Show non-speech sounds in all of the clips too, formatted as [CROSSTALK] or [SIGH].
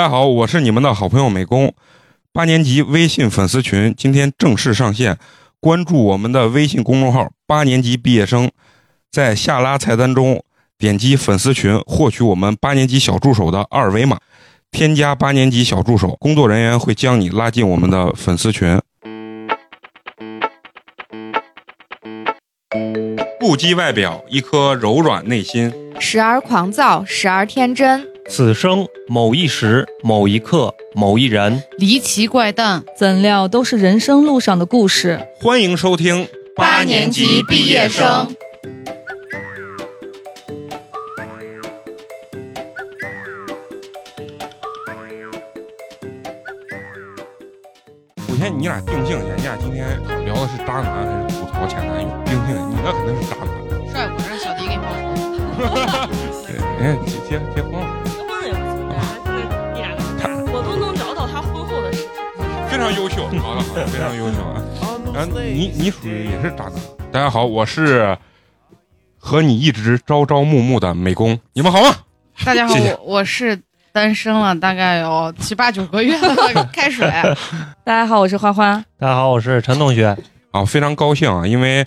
大家好，我是你们的好朋友美工。八年级微信粉丝群今天正式上线，关注我们的微信公众号“八年级毕业生”，在下拉菜单中点击粉丝群，获取我们八年级小助手的二维码，添加八年级小助手，工作人员会将你拉进我们的粉丝群。不羁外表，一颗柔软内心。时而狂躁，时而天真。此生某一时、某一刻、某一人，离奇怪诞，怎料都是人生路上的故事。欢迎收听八年级毕业生。首先，你俩定性一下，你俩今天聊的是渣男还是吐槽前男友？定性，你那肯定是渣男。帅，我让小迪给你报仇。[LAUGHS] 哎，结结结婚了常优秀，好的好的，非常优秀啊。然后你你属于也是渣男。大家好，我是和你一直朝朝暮暮的美工，你们好吗？大家好，谢谢我我是单身了大概有七八九个月了，[LAUGHS] 开水。[LAUGHS] 大家好，我是欢欢。大家好，我是陈同学。啊，非常高兴啊，因为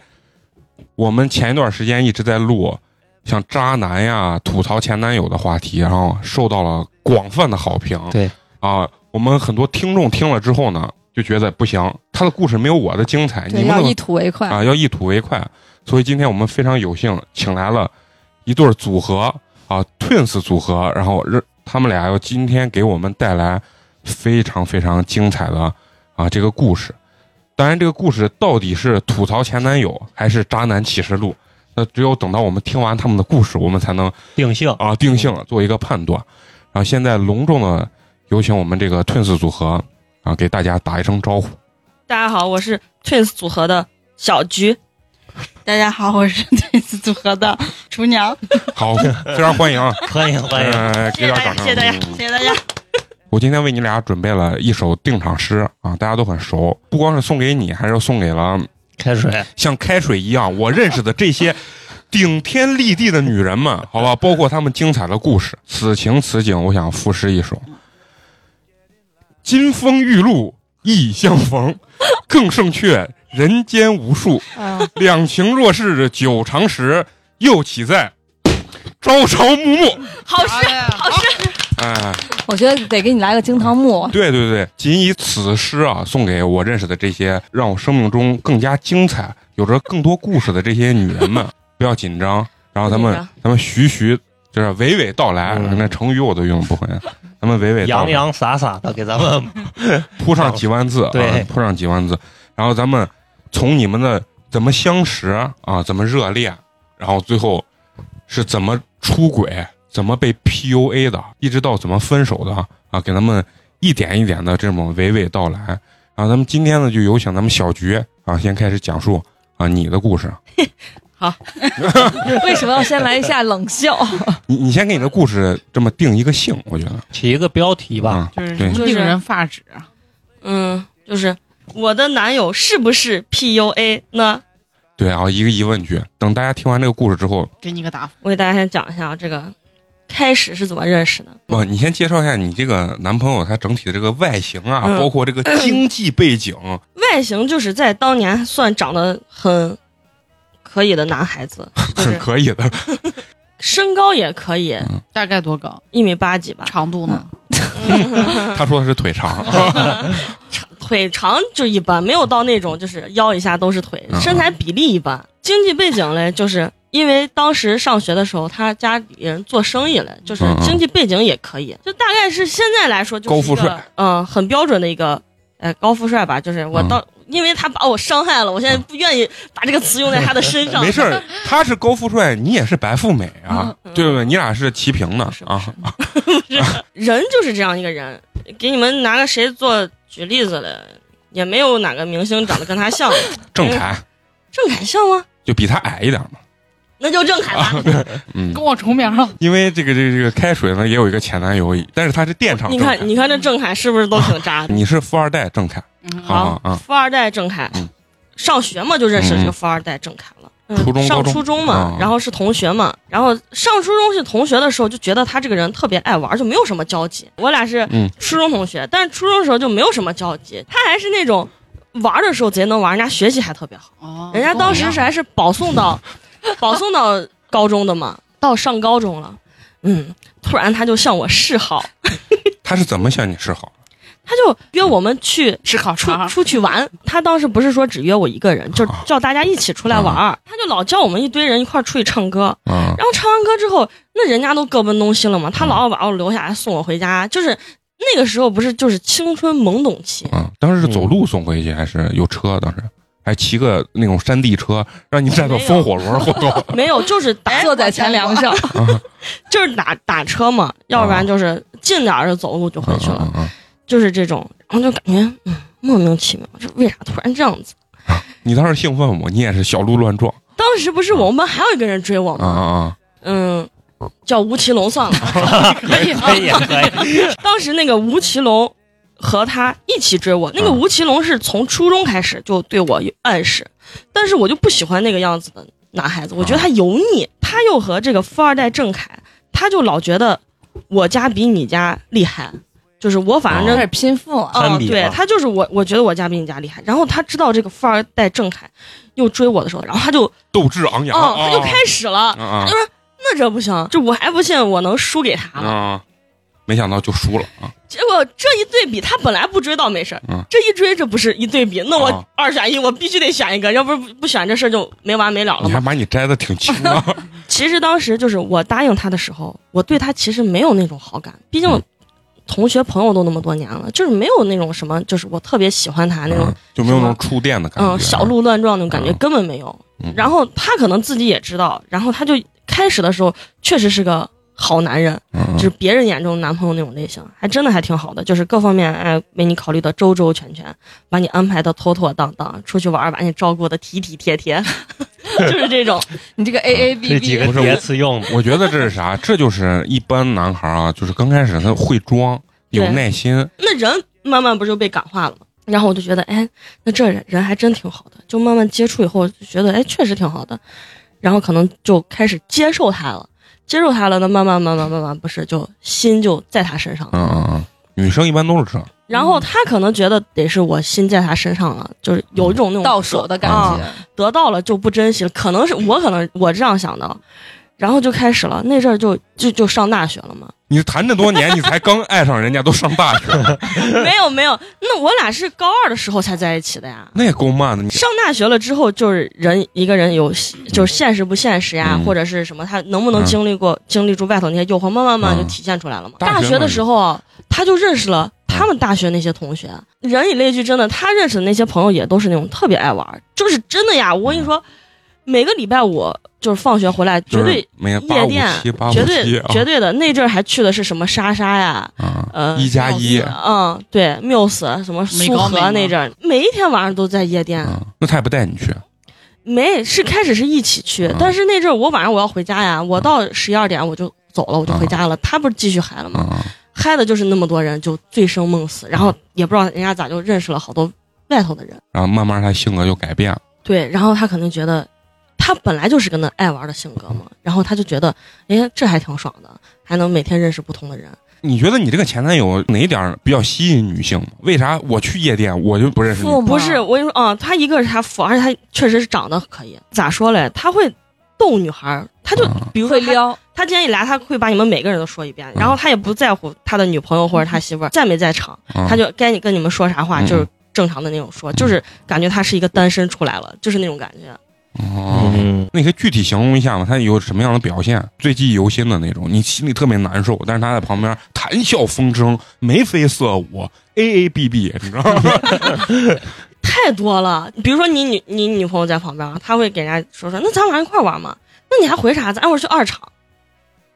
我们前一段时间一直在录像渣男呀、吐槽前男友的话题，然后受到了广泛的好评。对啊，我们很多听众听了之后呢，就觉得不行，他的故事没有我的精彩，你对，们要一吐为快。啊，要一吐为快。所以今天我们非常有幸请来了一对儿组合啊，Twins 组合，然后让他们俩要今天给我们带来非常非常精彩的啊这个故事。当然，这个故事到底是吐槽前男友还是渣男启示录，那只有等到我们听完他们的故事，我们才能定性啊定性做一个判断。然后现在隆重的有请我们这个 Twins 组合啊，给大家打一声招呼。大家好，我是 Twins 组合的小菊。大家好，我是 Twins 组合的厨娘。好，非常欢迎啊！欢迎欢迎。呃，给谢谢大家，点掌声。谢谢大家，嗯谢谢大家。我今天为你俩准备了一首定场诗啊，大家都很熟，不光是送给你，还是送给了开水，像开水一样我认识的这些顶天立地的女人们，好吧，包括她们精彩的故事。此情此景，我想赋诗一首：金风玉露一相逢，[LAUGHS] 更胜却人间无数。两情若是久长时，又岂在朝朝暮暮？好诗，好诗。哎。我觉得得给你来个惊堂木。对对对，仅以此诗啊，送给我认识的这些让我生命中更加精彩、有着更多故事的这些女人们，[LAUGHS] 不要紧张，然后咱们咱们徐徐就是娓娓道来，嗯那成语我都用不会，咱们娓娓，洋洋洒洒的给咱们 [LAUGHS] 铺上几万字，[LAUGHS] 对啊，铺上几万字，然后咱们从你们的怎么相识啊，怎么热恋，然后最后是怎么出轨，怎么被 PUA 的，一直到怎么分手的啊，给咱们一点一点的这么娓娓道来。然后咱们今天呢，就有请咱们小菊啊，先开始讲述啊你的故事。[LAUGHS] [LAUGHS] 为什么要先来一下冷笑？[LAUGHS] 你你先给你的故事这么定一个性，我觉得起一个标题吧。啊，就是令人发指啊！嗯，就是我的男友是不是 PUA 呢？对啊，一个疑问句。等大家听完这个故事之后，给你个答复。我给大家先讲一下这个开始是怎么认识的。不，你先介绍一下你这个男朋友他整体的这个外形啊，嗯包括这个经济背景，外形就是在当年算长得很可以的男孩子，[LAUGHS] 是可以的。身高也可以，大概多高？一米八几吧，长度呢？[LAUGHS] 他说的是腿长，[LAUGHS] 腿长就一般，没有到那种就是腰以下都是腿，嗯身材比例一般。经济背景嘞，就是因为当时上学的时候，他家里人做生意嘞，就是经济背景也可以，就大概是现在来说就是一个高富帅，嗯，很标准的一个，呃，高富帅吧。就是我嗯到，因为他把我伤害了，我现在不愿意把这个词用在他的身上。没事儿，他是高富帅，你也是白富美啊，对不对？你俩是齐平的是啊。[LAUGHS] 人就是这样一个人，给你们拿个谁做举例子的，也没有哪个明星长得跟他像。[LAUGHS] 郑恺郑恺像吗？就比他矮一点嘛，那就郑恺吧。[LAUGHS] 嗯，跟我重名了。因为这个这个这个开水呢也有一个前男友，但是他是电厂你。看，你看这郑恺是不是都挺渣的？你是富二代郑恺，嗯，好富二代郑恺嗯，上学嘛就认识这嗯个富二代郑恺了。嗯初中上初中嘛啊，然后是同学嘛，然后上初中是同学的时候，就觉得他这个人特别爱玩，就没有什么交集。我俩是嗯初中同学，但是初中的时候就没有什么交集。他还是那种玩的时候贼能玩，人家学习还特别好。哦人家当时是还是保送到 [LAUGHS] 保送到高中的嘛，到上高中了，嗯，突然他就向我示好，[LAUGHS] 他是怎么向你示好？他就约我们去吃烤出肠，出去玩。他当时不是说只约我一个人，就啊叫大家一起出来玩儿。他就老叫我们一堆人一块儿出去唱歌。啊然后唱完歌之后，那人家都各奔东西了嘛，他老要把我留下来送我回家，就是那个时候不是就是青春懵懂期，啊！当时是走路送回去，还是有车？当时还骑个那种山地车，让你站到风火轮后头。[LAUGHS] 没有就是打坐在前梁上，[LAUGHS] 就是打打车嘛，要不然就是近点儿就走路就回去了，嗯嗯嗯就是这种，然后就感觉嗯莫名其妙，这为啥突然这样子？你当时兴奋不？你也是小鹿乱撞当时不是我们班还有一个人追我啊吗？啊嗯，叫吴奇隆算了。[LAUGHS] 可以可以可以，[LAUGHS] 当时那个吴奇隆和他一起追我，那个嗯吴奇隆是从初中开始就对我有暗示，但是我就不喜欢那个样子的男孩子，我觉得他油腻。他又和这个富二代郑恺，他就老觉得我家比你家厉害，就是我反正开始拼富了。嗯，攀比了对他就是我，我觉得我家比你家厉害。然后他知道这个富二代郑恺又追我的时候，然后他就，斗志昂扬哦，他就啊开始了。就说那这不行，就我还不信我能输给他！没想到就输了啊！结果这一对比，他本来不追倒没事儿，嗯这一追这不是一对比，那我啊二选一，我必须得选一个，要不不不选这事儿就没完没了了你还。把你摘的挺轻啊！[LAUGHS] 其实当时就是我答应他的时候，我对他其实没有那种好感，毕竟嗯同学朋友都那么多年了，就是没有那种什么，就是我特别喜欢他那种嗯就没有那种触电的感觉。嗯，小鹿乱撞那种感觉嗯根本没有。嗯然后他可能自己也知道，然后他就开始的时候确实是个好男人，嗯就是别人眼中男朋友那种类型，还真的还挺好的，就是各方面哎为你考虑的周周全全，把你安排的妥妥当当，出去玩把你照顾的体体贴贴，[LAUGHS] 就是这种。你这个 A A 这 B 几 B 个叠词用。的，我觉得这是啥？[LAUGHS] 这就是一般男孩啊，就是刚开始他会装，有耐心，那人慢慢不就被感化了吗？然后我就觉得，哎，那这人人还真挺好的，就慢慢接触以后就觉得，哎，确实挺好的，然后可能就开始接受他了，接受他了，那慢慢慢慢慢慢不是就心就在他身上了，嗯嗯嗯，女生一般都是这样，然后他可能觉得得是我心在他身上了，就是有一种那种到手的感啊觉。得到了就不珍惜了，可能是我可能我这样想的，然后就开始了，那阵儿就就就上大学了嘛，你谈这多年，你才刚爱上人家，都上大学了，[LAUGHS] 没有没有，那我俩是高二的时候才在一起的呀。那也够慢的。你上大学了之后，就是人一个人有就是现实不现实呀，嗯或者是什么，他能不能嗯经历过、经历住外头那些诱惑，慢慢慢慢就体现出来了嘛。大学大学的时候啊，他就认识了他们大学那些同学。人以类聚，真的，他认识的那些朋友也都是那种特别爱玩儿，就是真的呀。我跟你说，每个礼拜五就是放学回来，绝对夜店绝对绝对的。那阵儿还去的是什么莎莎呀，啊，呃，一加一嗯，对，缪斯什么苏荷那阵儿，每一天晚上都在夜店。嗯，那他也不带你去，没，是开始是一起去，嗯但是那阵儿我晚上我要回家呀，我到十一二点我就走了，我就回家了。他不是继续嗨了吗？嗯，嗨的就是那么多人，就醉生梦死，然后也不知道人家咋就认识了好多外头的人。然后慢慢他性格就改变了，对，然后他可能觉得，他本来就是个那爱玩的性格嘛，然后他就觉得，哎，这还挺爽的，还能每天认识不同的人。你觉得你这个前男友哪一点比较吸引女性？为啥我去夜店我就不认识你？富吗不是，我跟你说啊，他一个是他富，而且他确实是长得可以。咋说嘞？他会逗女孩儿，他就啊比如说他撩，他今天一来，他会把你们每个人都说一遍，然后他也不在乎他的女朋友或者他媳妇儿在没在场，啊他就该你跟你们说啥话嗯就是正常的那种说，就是感觉他是一个单身出来了，就是那种感觉。哦。嗯，那你可以具体形容一下吗？他有什么样的表现？最记忆犹新的那种，你心里特别难受，但是他在旁边谈笑风生，眉飞色舞，A A B B，你知道吗？[LAUGHS] 太多了，比如说你女你女朋友在旁边，她会给人家说说，那咱晚上一块玩嘛？那你还回啥？咱一会儿去二厂。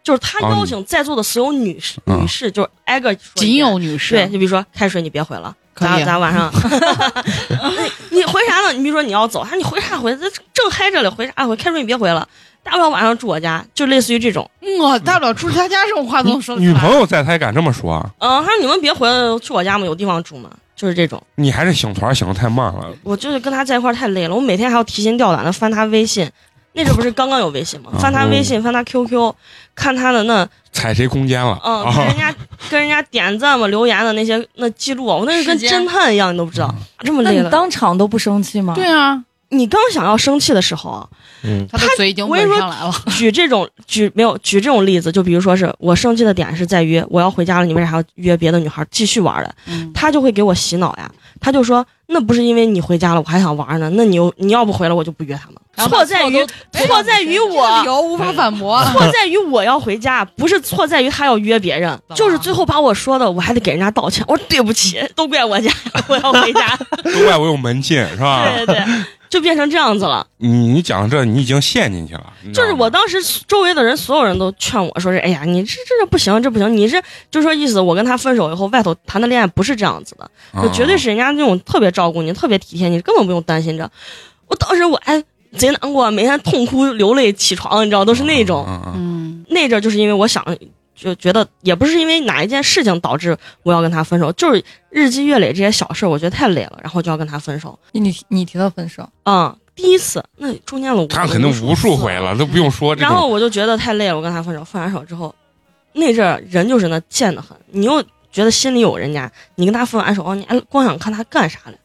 就是他哦邀请在座的所有女士，嗯女士就是挨个说仅有女士，对，就比如说开水你别回了，可以咱咱晚上，[LAUGHS] 你回啥呢？你比如说你要走，他说你回啥回？这正嗨着嘞，回啥回？开水你别回了，大不了晚上住我家，就类似于这种。我大不了住他家这种话都能说女朋友在，他也敢这么说啊？嗯，他说你们别回了，去我家嘛，有地方住嘛，就是这种。你还是醒团醒的太慢了。我就是跟他在一块儿太累了，我每天还要提心吊胆的翻他微信，那阵不是刚刚有微信吗？啊翻他微嗯信，翻他 QQ，看他的那踩谁空间了？嗯，啊跟人家跟人家点赞嘛、留言的那些那记录，我那是跟侦探一样，你都不知道，这么那你累了。当场都不生气吗？对啊，你刚想要生气的时候啊，嗯，他嘴已经我跟你说吻上来了。[LAUGHS] 举这种举没有举这种例子，就比如说是我生气的点是在于我要回家了，你为啥要约别的女孩继续玩的？嗯，他就会给我洗脑呀，他就说那不是因为你回家了我还想玩呢，那你又你要不回来我就不约他们。错在于错在于这个理。由无法反驳。[LAUGHS] 错在于我要回家，不是错在于他要约别人，就是最后把我说的，我还得给人家道歉。我说对不起，都怪我家，我要回家。都怪我有门禁是吧？对对对，就变成这样子了。你你讲这，你已经陷进去了。就是我当时周围的人，所有人都劝我说是，哎呀，你这这这不行，这不行，你这就说意思，我跟他分手以后，外头谈的恋爱不是这样子的，就绝对是人家那种特别照顾你、特别体贴你，根本不用担心这。我当时我哎贼难过，每天痛哭流泪起床，你知道，都是那种。嗯嗯嗯，那阵就是因为我想，就觉得也不是因为哪一件事情导致我要跟他分手，就是日积月累这些小事儿，我觉得太累了，然后就要跟他分手。你你提到分手，嗯，第一次那中间了无，他肯定无数回了，都不用说这然后。我就觉得太累了，我跟他分手。分完手之后，那阵儿人就是那贱的很，你又觉得心里有人家，你跟他分完手，你还光想看他干啥嘞？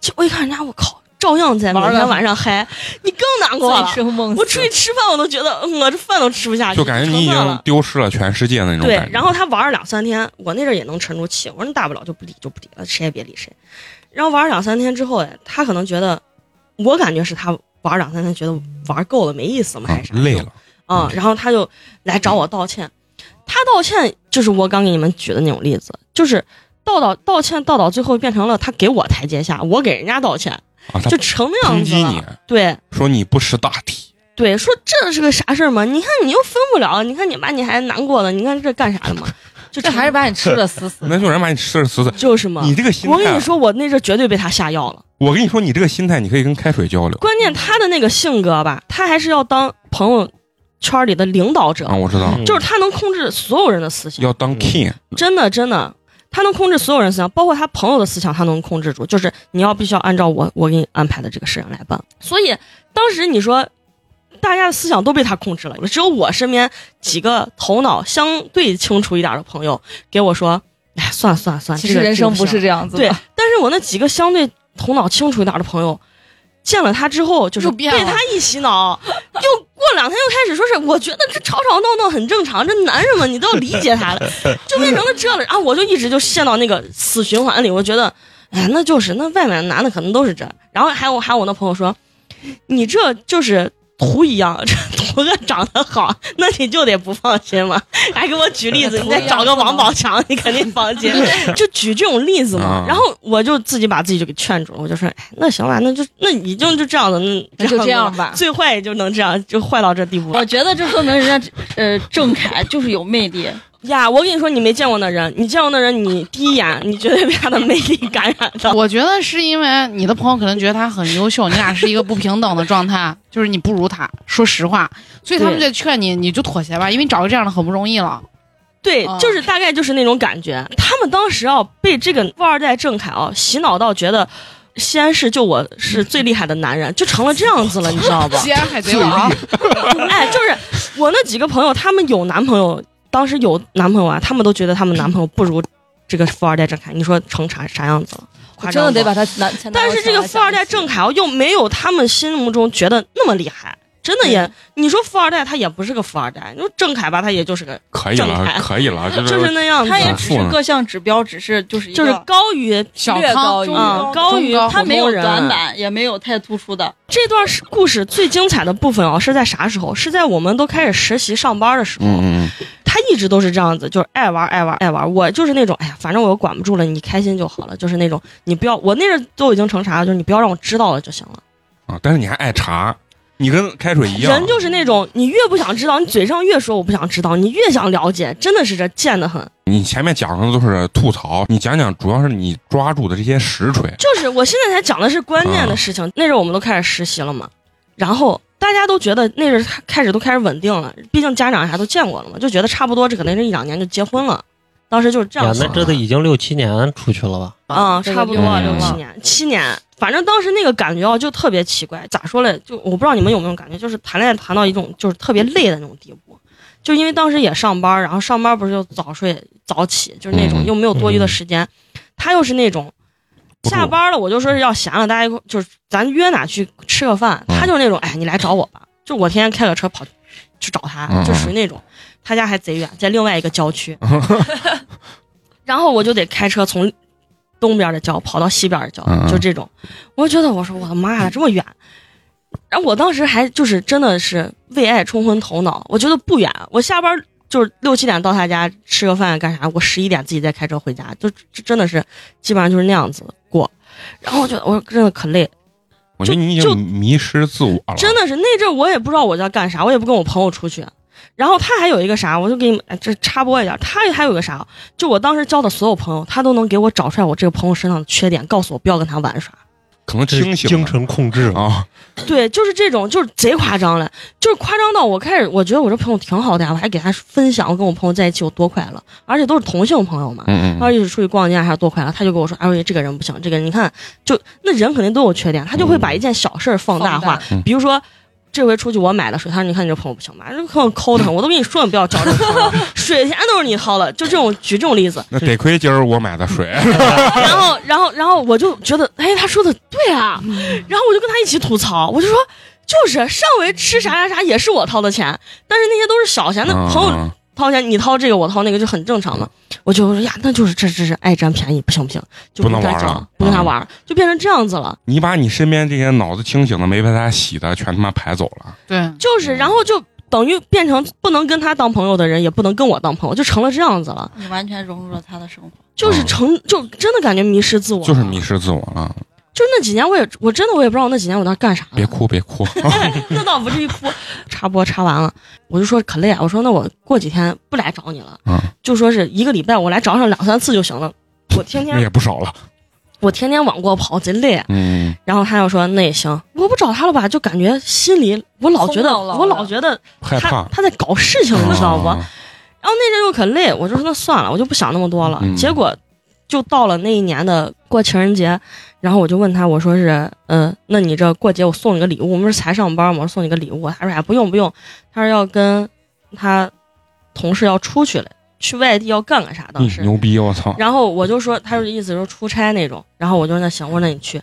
就我一看人家，我靠，照样在每天晚上嗨，你更难过了。我出去吃饭，我都觉得嗯我这饭都吃不下去，就感觉你已经。丢失了全世界的那种对感，觉。然后他玩了两三天，我那阵儿也能沉住气，我说你大不了就不理就不理了，谁也别理谁。然后玩了两三天之后，哎，他可能觉得，我感觉是他玩两三天觉得玩够了没意思嘛，还啊是啥？累了，嗯，然后他就来找我道歉。他道歉就是我刚给你们举的那种例子，就是道道道歉道到最后变成了他给我台阶下，我给人家道歉，啊，就成那样子抨击你了。，对说你不识大体，对，说这是个啥事儿吗？你看你又分不了，你看你把你还难过了，你看这干啥的嘛？[LAUGHS] 就这还是把你吃的死死的。那就人把你吃的死死。就是嘛。你这个心态啊，我跟你说，我那阵绝对被他下药了。我跟你说，你这个心态，你可以跟开水交流关键他的那个性格吧，他还是要当朋友圈里的领导者，啊，我知道，嗯就是他能控制所有人的思想。要当 king，真的真的，他能控制所有人思想，包括他朋友的思想，他能控制住。就是你要必须要按照我我给你安排的这个事情来办。所以当时你说，大家的思想都被他控制了，只有我身边几个头脑相对清楚一点的朋友给我说：“哎，算了算了算了，其实人生不是这这样子的。对。”但是我那几个相对头脑清楚一点的朋友。见了他之后，就是被他一洗脑，又过两天又开始说是，我觉得这吵吵闹闹很正常，这男人嘛，你都要理解他的，[LAUGHS] 就变成了这了。然后我就一直就陷到那个死循环里，我觉得，哎，那就是那外面的男的可能都是这。然后还有还有我那朋友说，你这就是 [LAUGHS] 图一样，这图个长得好，那你就得不放心嘛。还给我举例子，[LAUGHS] 你再找个王宝强，你肯定放心。[LAUGHS] 就举这种例子嘛啊。然后我就自己把自己就给劝住了，我就说，哎，那行吧，那就那你就就这样子，那那就这样吧最坏也就能这样，就坏到这地步我觉得这说明人家呃郑恺就是有魅力，呀！我跟你说，你没见过那人，你见过那人，你第一眼 [LAUGHS] 你绝对被他的魅力感染的。我觉得是因为你的朋友可能觉得他很优秀，你俩是一个不平等的状态，[LAUGHS] 就是你不如他，说实话，所以他们在劝你，你就妥协吧，因为你找个这样的很不容易了。对，啊就是大概就是那种感觉。他们当时啊，被这个富二代郑恺啊洗脑到，觉得西安市就我是最厉害的男人，就成了这样子了，你知道吧？西安海贼王，哎，就是我那几个朋友，他们有男朋友，当时有男朋友啊，他们都觉得他们男朋友不如这个富二代郑恺。你说成啥啥样子了？我夸张真的得把他但是这个富二代郑恺又没有他们心目中觉得那么厉害，真的也，你说富二代他也不是个富二代，你说郑恺吧，他也就是个可以了，可以了，就 [LAUGHS] 就是那样子，他也只是各项指标，只是就是就是高于略小康高于嗯高于他没有短板，也没有太突出的。这段是故事最精彩的部分哦，是在啥时候？是在我们都开始实习上班的时候。嗯嗯他一直都是这样子，就是爱玩爱玩爱玩。我就是那种，哎呀，反正我又管不住了，你开心就好了。就是那种，你不要，我那阵都已经成啥了，就是你不要让我知道了就行了。嗯啊，但是你还爱查，你跟开水一样，人就是那种，你越不想知道，你嘴上越说我不想知道，你越想了解，真的是这贱的很。你前面讲的都是吐槽，你讲讲主要是你抓住的这些实锤。就是我现在才讲的是关键的事情。那阵儿我们都开始实习了嘛，然后大家都觉得那阵儿开始都开始稳定了，毕竟家长啥都见过了嘛，就觉得差不多，这可能是一两年就结婚了。当时就是这样呀，想那这都已经六七年出去了吧？啊、这个差不多六七年，七年。反正当时那个感觉啊，就特别奇怪。咋说嘞？就我不知道你们有没有感觉，就是谈恋爱谈到一种就是特别累的那种地步。就因为当时也上班，然后上班不是就早睡早起，就是那种嗯又没有多余的时间。他又是那种下班了，我就说是要闲了，大家一块就是咱约哪去吃个饭。嗯他就是那种，哎，你来找我吧。就我天天开个车跑去找他，嗯就属于那种，他家还贼远，在另外一个郊区。[LAUGHS] 然后我就得开车从东边的郊跑到西边的郊，就这种。我就觉得我说我的妈呀，这么远。然后我当时还就是真的是为爱冲昏头脑，我觉得不远，我下班就是六七点到他家吃个饭干啥，我十一点自己再开车回家，就这真的是基本上就是那样子过。然后我觉得我真的可累，我觉得你已就经迷失自我了。真的是那阵我也不知道我在干啥，我也不跟我朋友出去。然后他还有一个啥，我就给你们哎这插播一下，他还有个啥，就我当时交的所有朋友，他都能给我找出来我这个朋友身上的缺点，告诉我不要跟他玩耍。可能这清醒精神控制。啊，啊，对，就是这种，就是贼夸张了，就是夸张到我开始，我觉得我这朋友挺好的呀，我还给他分享我跟我朋友在一起有多快乐，而且都是同性朋友嘛。嗯嗯然后一起出去逛街还是多快乐，他就跟我说：“哎呦，这个人不行，这个人你看，就那人肯定都有缺点，他就会把一件小事儿放大化。嗯。比如说，这回出去我买的水，他说：你看你这朋友不行吧？这朋友抠的很，我都跟你说你不要交这个朋友，[LAUGHS] 水钱都是你掏的，就这种举这种例子。那得亏今儿我买的水，[LAUGHS] 然后，然后，然后我就觉得，哎，他说的对啊，然后我就跟他一起吐槽，我就说，就是上回吃啥啥啥也是我掏的钱，但是那些都是小钱，那朋友嗯掏钱，你掏这个我掏那个就很正常嘛。我就说呀，那就是这这是爱占便宜，不行不行，就不能玩了，不跟他嗯玩儿，就变成这样子了。你把你身边这些脑子清醒的没被他洗的全他妈排走了。对，就是，然后就等于变成不能跟他当朋友的人，也不能跟我当朋友，就成了这样子了。你完全融入了他的生活。就是成，就真的感觉迷失自我，就是迷。失自我了。就那几年，我也我真的我也不知道那几年我在干啥。别哭，别哭。[LAUGHS] 那倒不至于哭。插播插完了，我就说可累啊，我说那我过几天不来找你了，嗯就说是一个礼拜我来找上两三次就行了。我天那天也不少了。我天天往过跑，贼累。嗯，然后他又说那也行，我不找他了吧，就感觉心里我老觉得我老觉得他害怕。他在搞事情，你知道不？啊然后那阵又可累，我就说那算了，我就不想那么多了。嗯结果就到了那一年的过情人节，然后我就问他，我说是，嗯、那你这过节我送你个礼物，我们不是才上班吗？我送你个礼物，他说哎不用不用，他说要跟他同事要出去了，去外地要干个啥，当时。嗯牛逼！我操！然后我就说，他就意思说出差那种。然后我就说那行，我说那你去。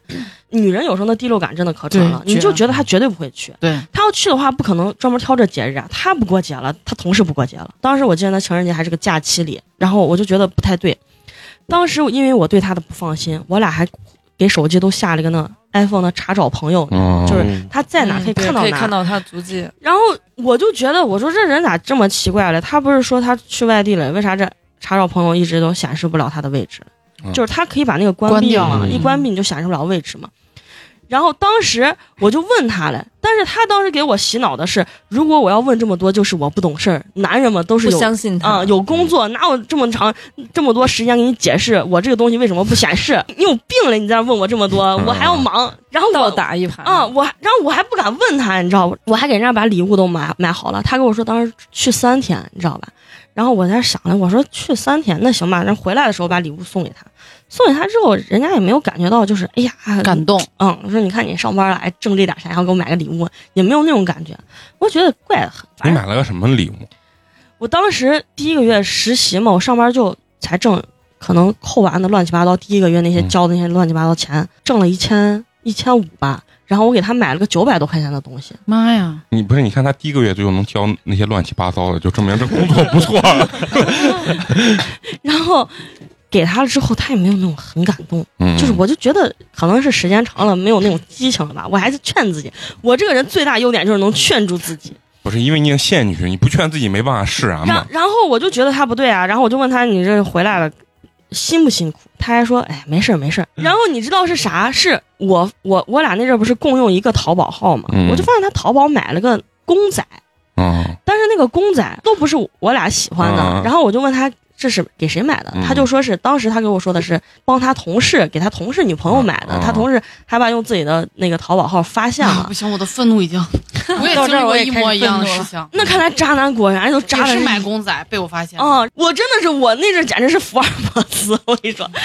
女人有时候那第六感真的可准了，你就觉得她绝对不会去。对，他要去的话，不可能专门挑这节日啊。她不过节了，她同事不过节了。当时我记得那情人节还是个假期里，然后我就觉得不太对。当时因为我对他的不放心，我俩还给手机都下了一个那 iPhone 的查找朋友，嗯，就是嗯他在哪可以看到哪。可以看到他足迹。然后我就觉得，我说这人咋这么奇怪嘞？他不是说他去外地了，为啥这查找朋友一直都显示不了他的位置？嗯就是他可以把那个关闭嘛，嗯一关闭你就显示不了位置嘛。然后当时我就问他了，但是他当时给我洗脑的是，如果我要问这么多，就是我不懂事儿。男人嘛都是不有相信他啊、有工作，哪有这么长这么多时间给你解释我这个东西为什么不显示？你有病了，你在那问我这么多，我还要忙。然后倒我打一盘啊、我然后我还不敢问他，你知道不？我还给人家把礼物都买买好了。他跟我说当时去三天，你知道吧？然后我在想了，我说去三天那行吧，然后回来的时候把礼物送给他。送给他之后，人家也没有感觉到就是哎呀感动。嗯，我说你看你上班了，还挣这点钱，然后给我买个礼物，也没有那种感觉。我觉得怪得很。你买了个什么礼物？我当时第一个月实习嘛，我上班就才挣，可能扣完的乱七八糟，第一个月那些嗯交的那些乱七八糟钱，挣了一千一千五吧。然后我给他买了个九百多块钱的东西，妈呀！你不是？你看他第一个月就能交那些乱七八糟的，就证明这工作不错。[LAUGHS] [LAUGHS] 然后给他了之后，他也没有那种很感动，嗯，就是我就觉得可能是时间长了没有那种激情了吧。我还是劝自己，我这个人最大优点就是能劝住自己。不是因为你已经陷进去，你不劝自己没办法释然嘛。然然后我就觉得他不对啊，然后我就问他你这回来了辛不辛苦？他还说哎没事儿没事儿。然后你知道是啥？是我我我俩那阵儿不是共用一个淘宝号嘛？嗯我就发现他淘宝买了个公仔，嗯但是那个公仔都不是我俩喜欢的。嗯然后我就问他这是给谁买的，嗯他就说是当时他给我说的是帮他同事给他同事女朋友买的，嗯他同事害怕用自己的那个淘宝号发现了。啊不行，我的愤怒已经，[LAUGHS] 我也到这儿经历过一模一样的愤怒了事情。那看来渣男果然就渣的也是买公仔被我发现。啊、我真的是我那阵简直是福尔摩斯，我跟你说。[LAUGHS]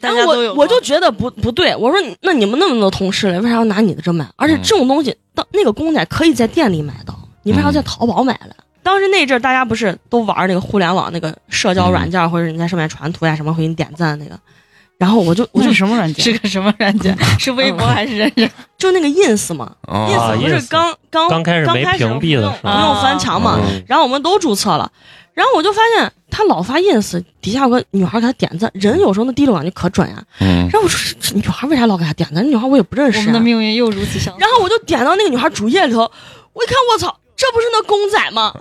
大家都有我我就觉得不不对，我说那你们那么多同事了，为啥要拿你的这买？而且这种东西，当那个公仔可以在店里买到，你为啥要在淘宝买了？当时那阵儿大家不是都玩那个互联网那个社交软件，或者你在上面传图呀什么会给你点赞那个，然后我就我那就是什么软件？是个什么软件？[LAUGHS] 是微博还是人人？就那个 ins 嘛啊，ins 不是刚刚刚开始没屏蔽的时候不用翻墙嘛，嗯然后我们都注册了，然后我就发现他老发 ins，底下有个女孩给他点赞，人有时候那第六感就可准呀。嗯然后我说女孩为啥老给他点赞？那女孩我也不认识、我们的啊。命运又如此相似。然后我就点到那个女孩主页里头，我一看，我操，这不是那公仔吗？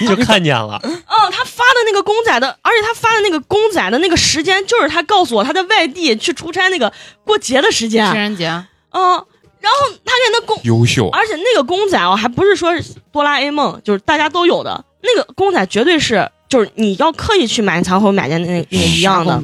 [LAUGHS] 就看见了，嗯，[LAUGHS] 他发的那个公仔的，而且他发的那个公仔的那个时间，就是他告诉我他在外地去出差那个过节的时间。情人节，嗯，然后他给那公，优秀，而且那个公仔哦，还不是说哆啦 A 梦，就是大家都有的。那个公仔，绝对是就是你要刻意去买，你才会买见那那个一样的。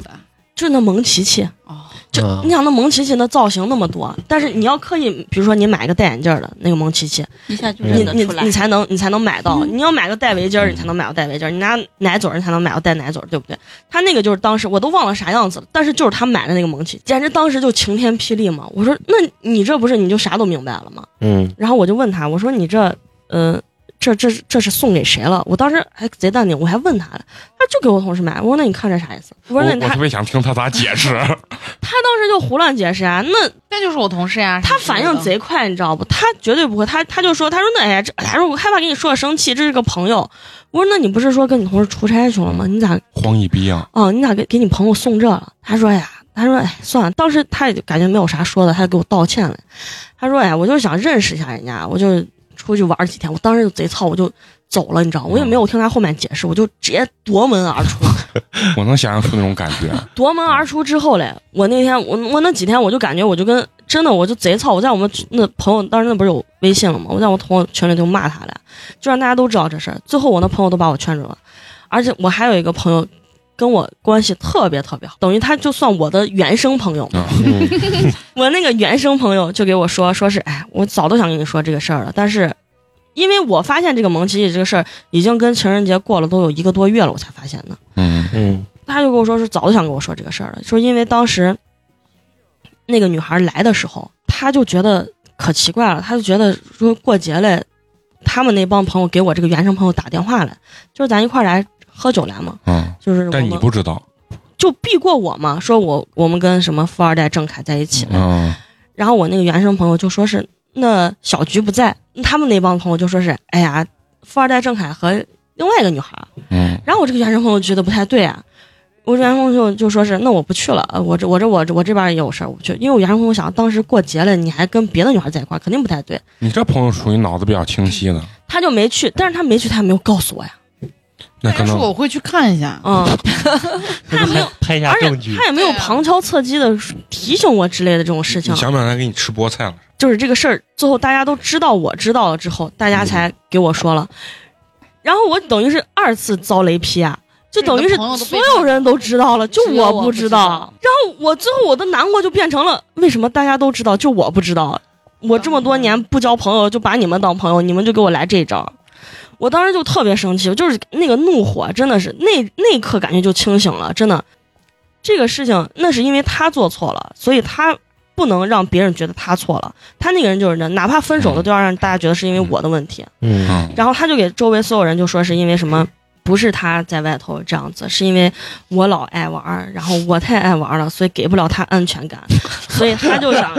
就是那蒙奇奇。哦，就嗯你想那蒙奇奇的造型那么多，但是你要刻意，比如说你买一个戴眼镜的那个蒙奇奇，一下就你你你。才能你才能买到。你要买个戴围巾儿，你才能买到戴围巾儿；你拿奶嘴儿，你才能买到戴奶嘴儿，对不对？他那个就是当时我都忘了啥样子了，但是就是他买的那个蒙奇，简直当时就晴天霹雳嘛！我说，那你这不是你就啥都明白了吗？嗯，然后我就问他，我说你这，呃，这这这是送给谁了？我当时还贼淡定，我还问他了，他就给我同事买。我说那你看这啥意思？我我说那他我特别想听他咋解释。[LAUGHS] 他当时就胡乱解释啊，那那就是我同事呀。他反应贼快，你知道不？他绝对不会，他他就说，他说那哎呀，这他说我害怕给你说生气，这是个朋友。我说那你不是说跟你同事出差去了吗？你咋慌一逼啊，哦？你咋给给你朋友送这了？他说哎呀，他说哎算了，当时他也感觉没有啥说的，他就给我道歉了。他说哎，我就是想认识一下人家，我就出去玩几天。我当时就贼操，我就走了，你知道吗？我也没有听他后面解释，我就直接夺门而出。[LAUGHS] 我能想象出那种感觉。[LAUGHS] 夺门而出之后嘞，我那天我我那几天我就感觉我就跟真的我就贼操，我在我们那朋友当时那不是有微信了吗？我在我朋友圈里就骂他了，就让大家都知道这事儿。最后我那朋友都把我劝住了，而且我还有一个朋友跟我关系特别特别好，等于他就算我的原生朋友。[LAUGHS] 我那个原生朋友就给我说，说是哎，我早都想跟你说这个事儿了，但是因为我发现这个蒙奇奇这个事儿已经跟情人节过了都有一个多月了，我才发现的。嗯嗯他就跟我说是早就想跟我说这个事儿了，说因为当时那个女孩来的时候，他就觉得可奇怪了，他就觉得说过节嘞，他们那帮朋友给我这个原生朋友打电话来，就是咱一块来喝酒来嘛，嗯，就是我但你不知道。就避过我嘛，说我我们跟什么富二代郑恺在一起了，嗯。然后我那个原生朋友就说是那小菊不在，他们那帮朋友就说是哎呀，富二代郑恺和另外一个女孩。嗯。然后我这个原生朋友觉得不太对啊，我这原生朋友就说是那我不去了，呃我这我这我这我这边也有事儿，我不去，因为我原生朋友想当时过节了，你还跟别的女孩在一块儿，肯定不太对，你这朋友属于脑子比较清晰的，他就没去，但是他没去，他也没有告诉我呀，那可能我会去看一下。嗯，[LAUGHS] 他没有拍一下而且证据他，也没有旁敲侧击的提醒我之类的这种事情你，想不想来给你吃菠菜了？就是这个事儿，最后大家都知道我知道了之后，大家才给我说了，然后我等于是二次遭雷劈啊。就等于是所有人都知道了，就我不不知知道然后我最后我的难过就变成了，为什么大家都知道，就我不知道？我这么多年不交朋友，就把你们当朋友，你们就给我来这招。我当时就特别生气，就是那个怒火，真的是那那一刻感觉就清醒了，真的。这个事情那是因为他做错了，所以他不能让别人觉得他错了。他那个人就是这，哪怕分手了，都要让大家觉得是因为我的问题。嗯嗯然后他就给周围所有人就说是因为什么，不是他在外头这样子，是因为我老爱玩儿，然后我太爱玩儿了，所以给不了他安全感，所以他就想，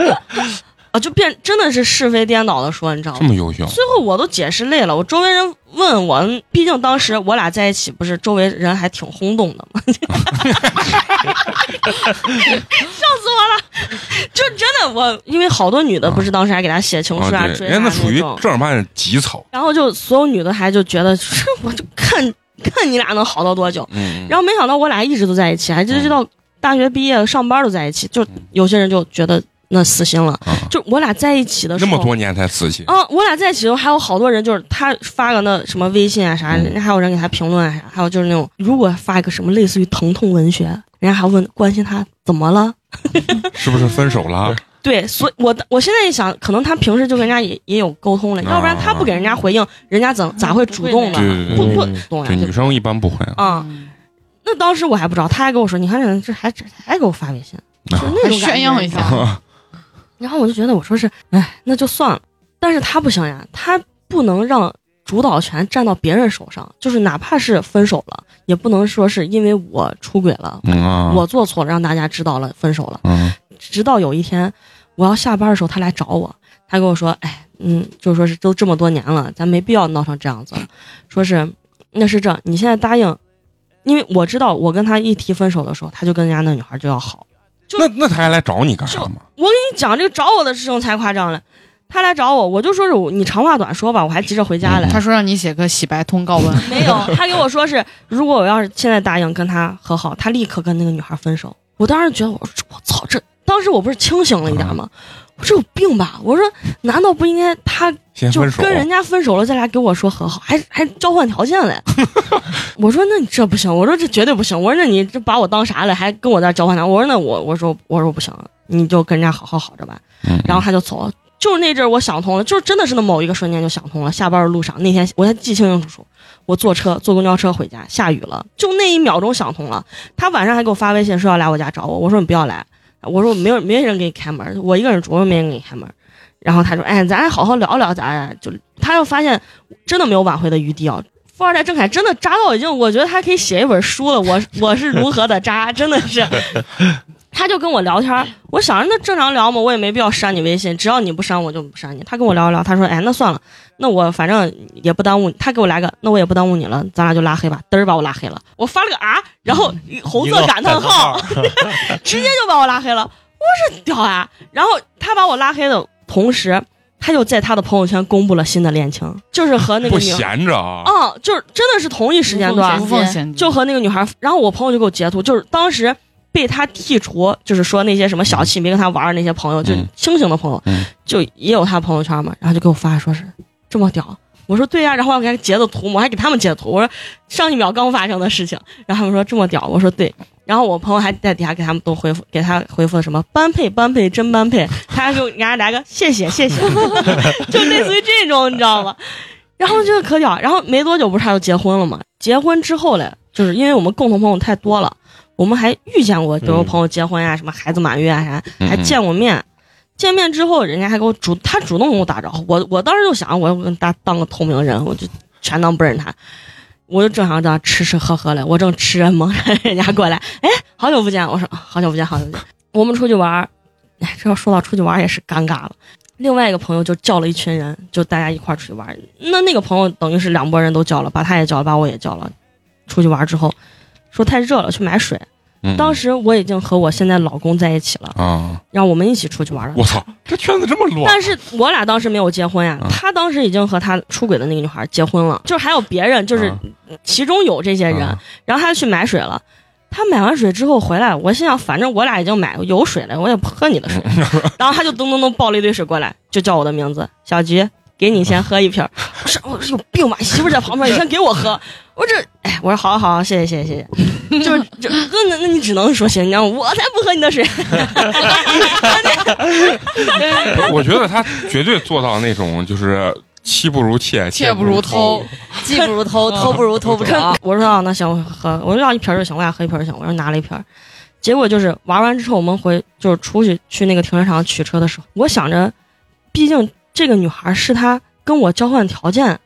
啊，就变真的是是非颠倒的说，你知道吗？这么优秀，最后我都解释累了，我周围人问我，毕竟当时我俩在一起，不是周围人还挺轰动的嘛，[LAUGHS] 笑死我了！就真的我，因为好多女的不是当时还给他写情书啊、追人家那属于正儿八经急草。然后就所有女的还就觉得，我就看看你俩能好到多久。嗯，然后没想到我俩一直都在一起，还一直到大学毕业上班都在一起。就有些人就觉得那死心了，啊。就我俩在一起的时候，那么多年才死去，啊，我俩在一起的时候还有好多人，就是他发个那什么微信啊啥，嗯。人家还有人给他评论啊啥，还有就是那种如果发一个什么类似于疼痛文学，人家还问关心他怎么了。[LAUGHS] 是不是分手了？[LAUGHS] 对，所以我我现在一想，可能他平时就跟人家也也有沟通了，要不然他不给人家回应，人家怎咋会主动呢？不不女生一般不会啊。那当时我还不知道，他还跟我说，你看这这还这还给我发微信，就是那种炫耀一下。然后我就觉得，我说是，哎，那就算了。但是他不行呀，他不能让主导权站到别人手上，就是哪怕是分手了，也不能说是因为我出轨了，嗯啊，我做错了，让大家知道了分手了。嗯直到有一天我要下班的时候，他来找我，他跟我说，哎，嗯，就说是都这么多年了，咱没必要闹成这样子。说是那是这，你现在答应，因为我知道我跟他一提分手的时候，他就跟人家那女孩就要好。那那他还来找你干啥嘛？我跟你讲，这个找我的事情才夸张了。他来找我，我就说是我你长话短说吧，我还急着回家嘞。他说让你写个洗白通告文，没有，他给我说是，如果我要是现在答应跟他和好，他立刻跟那个女孩分手。我当时觉得，我说我操，这当时我不是清醒了一点吗？我说有病吧？我说难道不应该他就跟人家分手了再来给我说和好，还还交换条件嘞？[LAUGHS] 我说那你这不行，我说这绝对不行。我说那你这把我当啥了？还跟我在这交换条件？我说那我我说我说不行，你就跟人家好好好着吧。嗯然后他就走了。就是那阵儿我想通了，就是真的是那某一个瞬间就想通了。下班的路上那天我还记清清楚楚，我坐车坐公交车回家，下雨了，就那一秒钟想通了。他晚上还给我发微信说要来我家找我，我说你不要来，我说我没有没人给你开门，我一个人住，我没人给你开门。然后他说，哎，咱好好聊聊，咱就他又发现真的没有挽回的余地啊。富二代郑恺真的渣到已经，我觉得他可以写一本书了。我我是如何的渣，真的是。他就跟我聊天儿，我想着那正常聊嘛，我也没必要删你微信，只要你不删我就不删你。他跟我聊一聊，他说，哎，那算了，那我反正也不耽误你。他给我来个，那我也不耽误你了，咱俩就拉黑吧。嘚儿把我拉黑了，我发了个啊，然后红色感叹号，直接就把我拉黑了。我说屌啊！然后他把我拉黑的同时，他就在他的朋友圈公布了新的恋情，就是和那个不女孩，闲着啊，嗯，就是真的是同一时间段无，缝衔接，就和那个女孩，然后我朋友就给我截图，就是当时被他剔除，就是说那些什么小气没跟他玩的那些朋友，就清醒的朋友，嗯就也有他朋友圈嘛，然后就给我发说是这么屌。我说对呀、然后我给他截的图，我还给他们截图，我说上一秒刚发生的事情，然后他们说这么屌，我说对，然后我朋友还在底下给他们都回复，给他回复了什么般配般配真般配，他还给我给人家来个谢谢谢谢，[LAUGHS] 就类似于这种，你知道吗？然后这个可屌，然后没多久不是他就结婚了嘛？结婚之后嘞，就是因为我们共同朋友太多了，我们还遇见过，比如朋友结婚呀、什么孩子满月啊啥，还嗯见过面。见面之后，人家还给我主，他主动跟我打招呼，我我当时就想，我要跟他当个透明人，我就全当不认他。我就正想这样吃吃喝喝嘞，我正吃着蒙着，人家过来，哎，好久不见，我说啊好久不见，好久不见。我们出去玩儿，哎，这要说到出去玩儿也是尴尬了。另外一个朋友就叫了一群人，就大家一块儿出去玩儿。那那个朋友等于是两拨人都叫了，把他也叫了，把我也叫了。出去玩儿之后，说太热了，去买水。嗯当时我已经和我现在老公在一起了，啊，让我们一起出去玩了。我操，这圈子这么乱，但是我俩当时没有结婚呀，嗯他当时已经和他出轨的那个女孩结婚了，就是还有别人，就是其中有这些人，啊然后他去买水了。他买完水之后回来，我心想，反正我俩已经买有水了，我也不喝你的水。然后他就咚咚咚抱了一堆水过来，就叫我的名字，小菊，给你先喝一瓶儿。[LAUGHS] 我说我说有病吧，媳妇在旁边，你先给我喝。我说这，哎，我说好好好，谢谢谢谢谢谢。[LAUGHS] 就是就那那那你只能说行，你知道吗？我才不喝你的水。[LAUGHS] 我觉得他绝对做到那种就是妻不如妾，妾不如偷。技不如偷，偷不如偷不着。我说啊，那行，我喝，我就要一瓶就行，我俩喝一瓶就行。我说拿了一瓶，结果就是玩完之后，我们回就是出去去那个停车场取车的时候，我想着，毕竟这个女孩是他跟我交换条件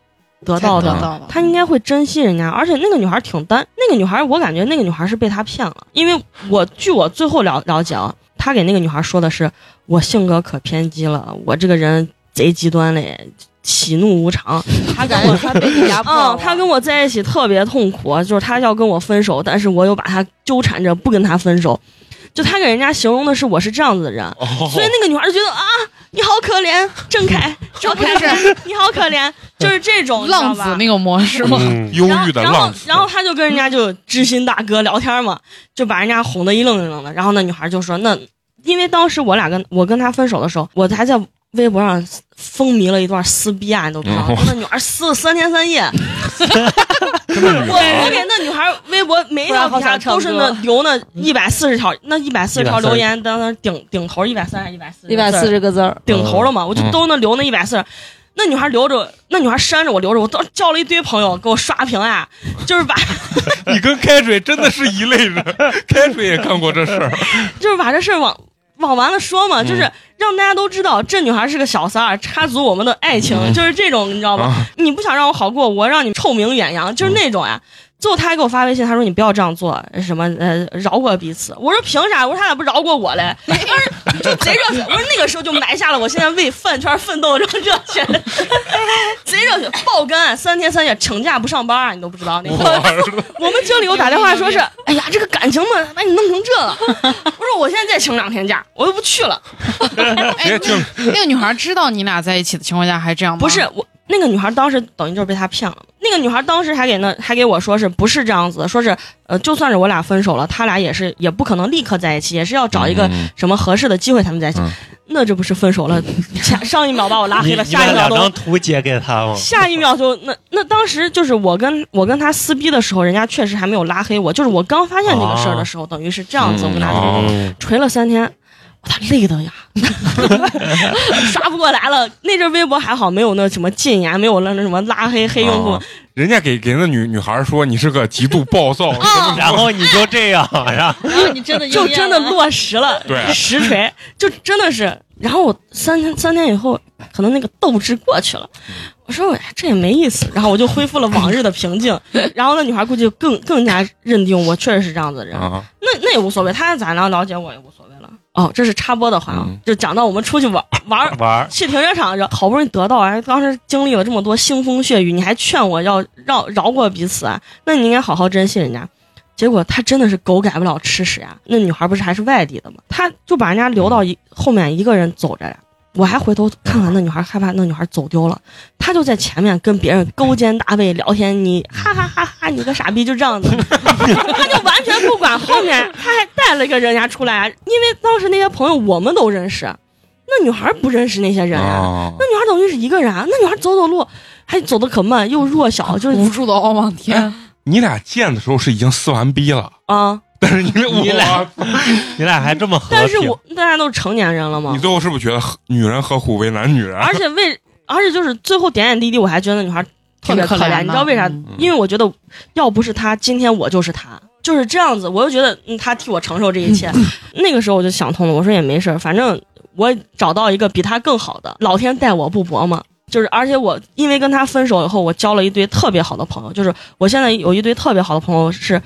得到的，他应该会珍惜人家，而且那个女孩挺单，那个女孩我感觉那个女孩是被他骗了，因为我据我最后了了解啊，他给那个女孩说的是我性格可偏激了，我这个人贼极端嘞，喜怒无常，[LAUGHS] 他感觉他被你压迫嗯了，他跟我在一起特别痛苦，就是他要跟我分手，但是我又把他纠缠着不跟他分手，就他给人家形容的是我是这样子的人，哦所以那个女孩就觉得啊，你好可怜，郑恺，[LAUGHS] 郑恺是你好可怜，就是这种浪子那个模式吗？嗯，忧然后然后郁的浪子，然后他就跟人家就知心大哥聊天嘛，就把人家哄得一愣一愣的。然后那女孩就说：“那因为当时我俩跟我跟他分手的时候，我还在微博上风靡了一段撕逼案，你都不知道，嗯那女孩撕了三天三夜。[LAUGHS] 我我给那女孩微博每一条底下都是那留那一百四十条，那一百四十条留言当那顶顶头一百三十一百四一百四十个字儿，顶头了嘛，我就嗯都那留那一百四十。那女孩留着，那女孩删着我留着，我都叫了一堆朋友给我刷屏啊，就是把 [LAUGHS] 你跟开水真的是一类人，开水也干过这事儿。[LAUGHS] 就是把这事儿往往完了说嘛，嗯就是让大家都知道这女孩是个小三儿，插足我们的爱情，嗯就是这种，你知道吧？啊你不想让我好过，我让你臭名远扬，就是那种呀。最后他还给我发微信，他说你不要这样做，什么呃饶过彼此。我说凭啥？我说他咋不饶过我嘞？当时就贼热血。我说那个时候就埋下了我现在为饭圈奋斗这种热血，[LAUGHS] 贼热血，爆肝，三天三夜请假不上班啊，你都不知道那个。[LAUGHS] 我们经理给我打电话说是，[LAUGHS] 哎呀，这个感情嘛，把你弄成这了。我说我现在再请两天假，我又不去了。那个女孩知道你俩在一起的情况下还这样吗？不是我那个女孩当时等于就是被他骗了。那个女孩当时还给那还给我说是不是这样子？说是呃，就算是我俩分手了，他俩也是也不可能立刻在一起，也是要找一个嗯什么合适的机会才能在一起。嗯那这不是分手了？[LAUGHS] 前上一秒把我拉黑了，下一秒都两张图截给他吗？下一秒就那那当时就是我跟我跟他撕逼的时候，人家确实还没有拉黑我，就是我刚发现这个事儿的时候，等于是这样子，我跟他哦嗯，锤了三天，他累的呀，[LAUGHS] 刷不过来了。那阵微博还好，没有那什么禁言，没有那那什么拉黑黑用户。啊，人家给给那女女孩说你是个极度暴躁，[LAUGHS] 然后你就这样，[LAUGHS] 然后然后你真的就真的落实了，对实锤，就真的是。然后我三天三天以后，可能那个斗志过去了，我说哎这也没意思，然后我就恢复了往日的平静。然后那女孩估计更更加认定我确实是这样子的人，啊，那那也无所谓，他咋样了解我也无所谓。了。哦，这是插播的话啊，嗯就讲到我们出去玩玩 [LAUGHS] 玩儿去停车场，好不容易得到，哎，当时经历了这么多腥风血雨，你还劝我要让饶过彼此啊？那你应该好好珍惜人家。结果他真的是狗改不了吃屎呀！那女孩不是还是外地的吗？他就把人家留到一后面一个人走着呀。我还回头看看那女孩，害怕那女孩走丢了，他就在前面跟别人勾肩搭背聊天，你哈哈哈哈，你个傻逼，就这样子，[LAUGHS] 他就完全不管后面，他还带了一个人家出来，因为当时那些朋友我们都认识，那女孩不认识那些人啊，啊那女孩等于是一个人啊，那女孩走走路还走得可慢，又弱小，就是无助的望望天，你俩见的时候是已经撕完逼了，啊。但是你你俩 [LAUGHS] 你俩还这么但是我大家都是成年人了嘛你，最后是不是觉得女人何苦为难女人？而且为而且就是最后点点滴滴，我还觉得那女孩特别怜。可怜你知道为啥？嗯因为我觉得要不是她，今天我就是她，就是这样子。我就觉得嗯，她替我承受这一切。那个时候我就想通了，我说也没事儿，反正我找到一个比她更好的，老天待我不薄嘛。就是，而且我因为跟她分手以后，我交了一堆特别好的朋友。就是我现在有一堆特别好的朋友是，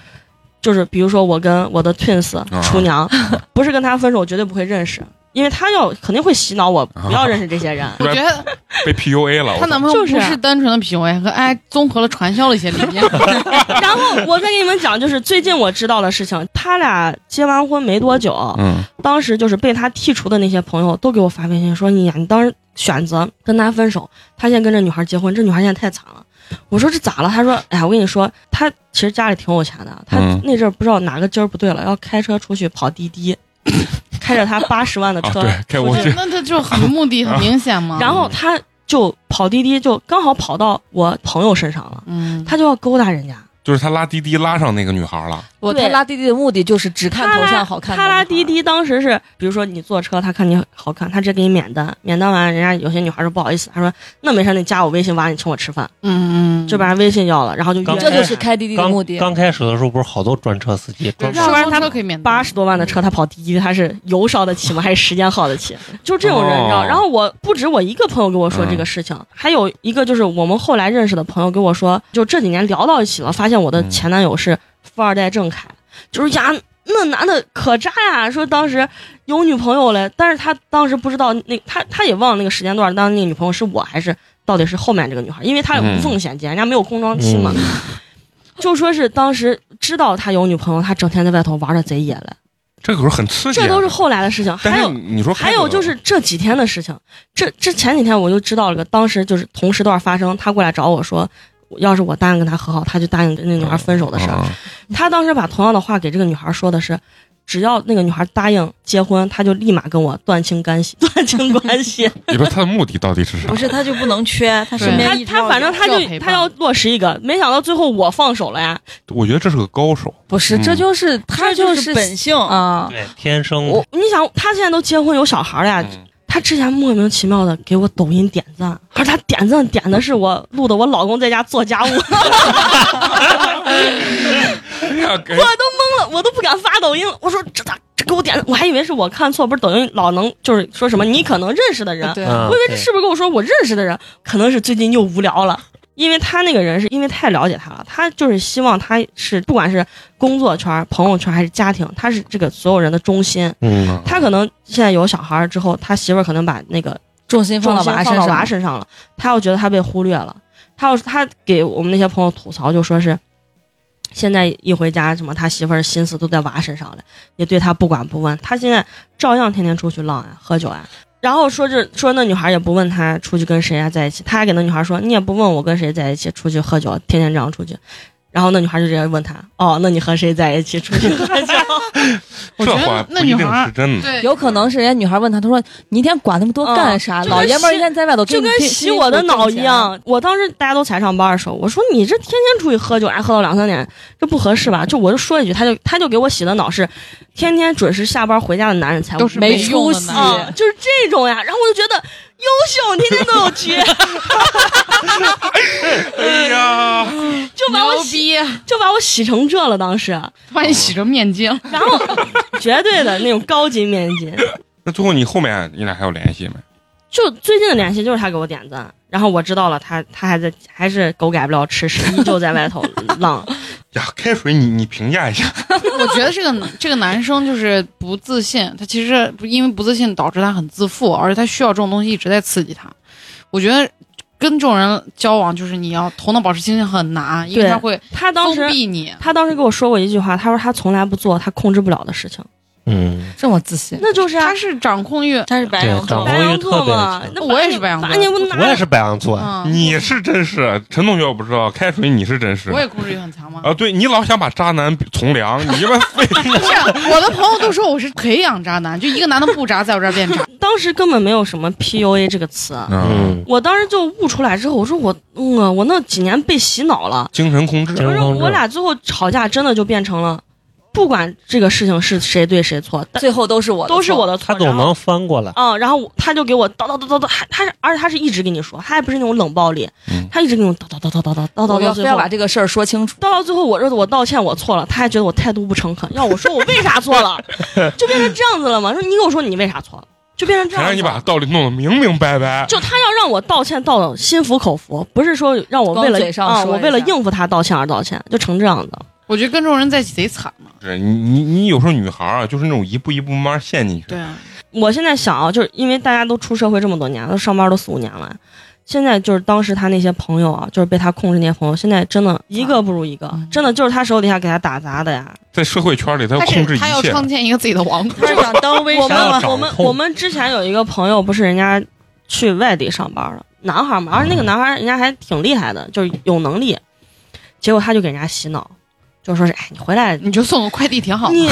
就是比如说我跟我的 twins 厨娘，不是跟他分手，我绝对不会认识，因为他要肯定会洗脑我不要认识这些人。我觉得被 PUA 了，我她男朋友就是不是单纯的 PUA，和哎综合了传销的一些理念。[LAUGHS] 然后我再给你们讲，就是最近我知道的事情，他俩结完婚没多久，嗯。当时就是被他剔除的那些朋友都给我发微信说：“你呀，你当时选择跟他分手，他现在跟这女孩结婚，这女孩现在太惨了。”我说这咋了？他说：“哎呀，我跟你说，他其实家里挺有钱的，他嗯那阵儿不知道哪个筋儿不对了，要开车出去跑滴滴，[LAUGHS] 开着他八十万的啊，车，对，开我去，那他就很目的很明显嘛。[LAUGHS] 然后他就跑滴滴，就刚好跑到我朋友身上了，嗯，他就要勾搭人家。就是他拉滴滴拉上那个女孩了，对我他拉滴滴的目的就是只看头像好看的他。拉滴滴当时是，比如说你坐车，他看你好看，他直接给你免单，免单完，人家有些女孩说不好意思，他说那没事，你加我微信完，你请我吃饭，嗯嗯，就把人微信要了，然后就这就是开滴滴的刚目的。刚开始的时候不是好多专车司机，专要不然他都可以免单八十多万的车，他跑滴滴，他是油烧得起吗？还是时间耗得起？[LAUGHS] 就这种人，哦你知道？然后我不止我一个朋友跟我说这个事情，还有一个就是我们后来认识的朋友跟我说，就这几年聊到一起了，发现我的前男友是富二代郑恺，就是呀。那男的可渣呀！说当时有女朋友了，但是他当时不知道那他他也忘了那个时间段，当时那个女朋友是我还是到底是后面这个女孩，因为他有无缝衔接，人家没有空窗期嘛。嗯 [LAUGHS] 就说是当时知道他有女朋友，他整天在外头玩的贼野了。这可是很刺激啊。这都是后来的事情。还有你说还有就是这几天的事情，这这前几天我就知道了个，当时就是同时段发生，他过来找我说，要是我答应跟他和好，他就答应跟那女孩分手的事儿。啊他当时把同样的话给这个女孩说的是。只要那个女孩答应结婚，他就立马跟我断清干系，[LAUGHS] 断清关系。[LAUGHS] 你说他的目的到底是啥不？是他就不能缺，他身边他他反正他就要他要落实一个，没想到最后我放手了呀。我觉得这是个高手。不是，嗯这就是他就是本性啊。对天生我你想，他现在都结婚有小孩了呀，嗯他他之前莫名其妙的给我抖音点赞，而他点赞点的是我录的我老公在家做家务，[LAUGHS] 我都懵了，我都不敢发抖音了。我说这咋这给我点？我还以为是我看错，不是抖音老能就是说什么你可能认识的人，我以为这是不是跟我说我认识的人？可能是最近又无聊了。因为他那个人是因为太了解他了，他就是希望他是不管是工作圈、朋友圈还是家庭，他是这个所有人的中心。嗯，他可能现在有小孩之后，他媳妇儿可能把那个重心放到娃身上，娃身上了，他又觉得他被忽略了。他要是他给我们那些朋友吐槽，就说是现在一回家，什么他媳妇儿心思都在娃身上了，也对他不管不问。他现在照样天天出去浪啊、喝酒呀。然后说这说那女孩也不问他出去跟谁啊在一起，他还给那女孩说你也不问我跟谁在一起，出去喝酒，天天这样出去。然后那女孩就直接问他，哦，那你和谁在一起出去喝酒？[LAUGHS] 我觉这话得那女孩是真的。对有可能是人家女孩问他，他说你一天管那么多干啥？嗯老爷们儿一天在外头就跟洗我的脑一。样。我当时大家都才上班的时候，我说你这天天出去喝酒，还喝到两三点，这不合适吧？就我就说一句，他就他就给我洗的脑是，天天准时下班回家的男人才没都是没出息就是这种呀。然后我就觉得优秀，天天都有局，[LAUGHS] 哎呀，就把我洗，就把我洗成这了。当时，把你洗成面筋。然后绝对的那种高级面筋。那最后你后面你俩还有联系没？就最近的联系就是他给我点赞，然后我知道了他他还在还是狗改不了吃屎，依旧在外头浪。呀，开水你你评价一下。[LAUGHS] 我觉得这个这个男生就是不自信，他其实不因为不自信导致他很自负，而且他需要这种东西一直在刺激他。我觉得跟这种人交往，就是你要头脑保持清醒很难，因为他会封他当时闭你。他当时跟我说过一句话，他说他从来不做他控制不了的事情，嗯，这么自信，那就是啊他，是掌控欲，他是白羊座掌控白羊欲特别座嘛强，那我也是白羊座把你们拿我也是白羊座，嗯，你是真是，陈同学我不知道，开水你是真是我。也控制欲很强吗？啊，对你老想把渣男 [LAUGHS] 从良，你他妈非 [LAUGHS] [LAUGHS] 不是，我的朋友都说我是培养渣男，就一个男的不渣，在我这儿变渣。当时根本没有什么 PUA 这个词。嗯，嗯，我当时就悟出来之后，我说我，嗯啊，我那几年被洗脑了。精神控制。我说精神控制我俩最后吵架，真的就变成了，不管这个事情是谁对谁错，但最后都是我的错，都是我的错。他总能翻过来。嗯，然后他就给我叨叨叨叨叨，还他是，而且他是一直跟你说，他还不是那种冷暴力，嗯他一直跟我叨叨叨叨叨叨叨叨要非要把这个事儿说清楚。叨到最后，我说我道歉，我错了，他还觉得我态度不诚恳，要我说我为啥错了，[LAUGHS] 就变成这样子了嘛。说你跟我说你为啥错了，就变成这还让样子了。你把道理弄得明明白白。就他要让我道歉道的心服口服，不是说让我为了嘴上啊，我为了应付他道歉而道歉，就成这样的。我觉得跟这种人在一起贼惨嘛。是你你你有时候女孩啊，就是那种一步一步慢慢陷进去。对，我现在想啊，就是因为大家都出社会这么多年，都上班都四五年了，现在就是当时他那些朋友啊，就是被他控制那些朋友，现在真的一个不如一个，真的就是他手底下给他打杂的呀。在社会圈里，他要控制一切他要。创建一个自己的王国他。是想当微我商我们我们之前有一个朋友，不是人家去外地上班了，男孩嘛，而且那个男孩人家还挺厉害的，就是有能力，结果他就给人家洗脑，就说是哎你回来你就送个快递挺好的。你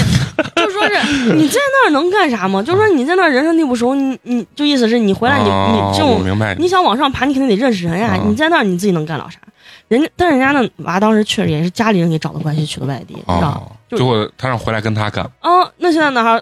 就说是 [LAUGHS] 你在那儿能干啥吗？就说你在那儿人生地不熟，你你就意思是你回来你、哦你这种我明白你想往上爬，你肯定得认识人呀。嗯你在那儿你自己能干了啥？人家但是人家那娃当时确实也是家里人给找的关系去的外地，你知道吗？哦，就结果他让回来跟他干，啊，那现在男孩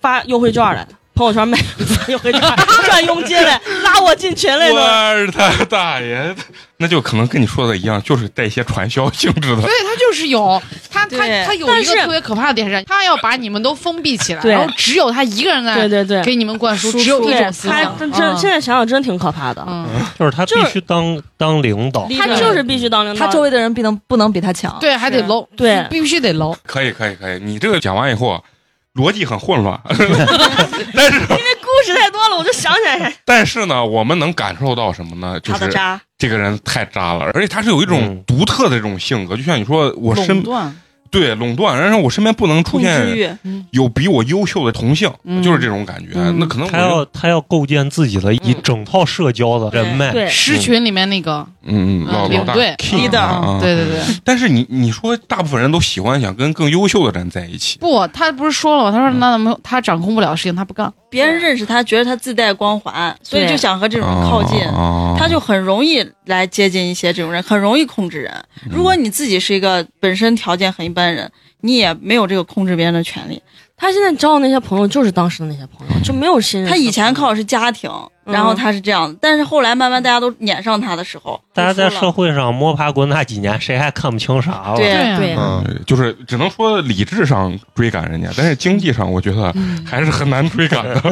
发优惠券来，朋友圈卖发优惠券赚佣金嘞，拉我进群来我的。日他大爷！那就可能跟你说的一样，就是带一些传销性质的对。他就是有他他他有但是一个特别可怕的点是，他要把你们都封闭起来，然后只有他一个人在对对对，给你们灌输，输只有一种思想。他真现在想想真挺可怕的。嗯，就是他必须当当领导，他就是必须当领导，他周围的人不能不能比他强。对，还得是 low，对必须得 low。可以，可以，可以。你这个讲完以后，逻辑很混乱，[LAUGHS] 但是 [LAUGHS] 因为故事太多了，我就想起来 [LAUGHS] 但是呢，我们能感受到什么呢？就是渣。这个人太渣了，而且他是有一种嗯。独特的这种性格，就像你说，我身，对垄断，然后我身边不能出现，有比我优秀的同性，嗯。就是这种感觉。嗯。那可能他要他要构建自己的一嗯。整套社交的人脉。对，狮群里面那个，嗯嗯老老大领队 leader 啊，对对对，但是你你说，大部分人都喜欢想跟更优秀的人在一起，不，他不是说了吗？他说那没有他掌控不了的事情，他不干。别人认识他，觉得他自带光环，所以就想和这种人靠近。啊他就很容易来接近一些这种人，很容易控制人。如果你自己是一个本身条件很一般的人，你也没有这个控制别人的权利。他现在交的那些朋友就是当时的那些朋友，就没有新人。他以前靠的是家庭，嗯然后他是这样，但是后来慢慢大家都撵上他的时候，大家在社会上摸爬滚打几年，谁还看不清啥了？对对就是只能说理智上追赶人家，但是经济上我觉得还是很难追赶的。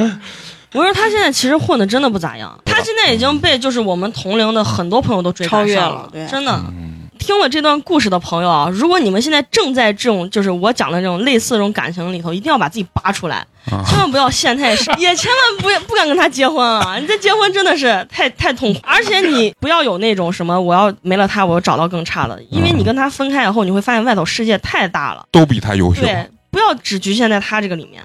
我说他现在其实混的真的不咋样，他现在已经被就是我们同龄的很多朋友都追超越上了对真的。嗯听了这段故事的朋友啊，如果你们现在正在这种就是我讲的这种类似这种感情里头，一定要把自己拔出来，啊千万不要陷太深，[LAUGHS] 也千万不要不敢跟他结婚啊！你这结婚真的是太太痛苦，而且你不要有那种什么我要没了他我要找到更差的，因为你跟他分开以后，你会发现外头世界太大了，都比他优秀。对，不要只局限在他这个里面。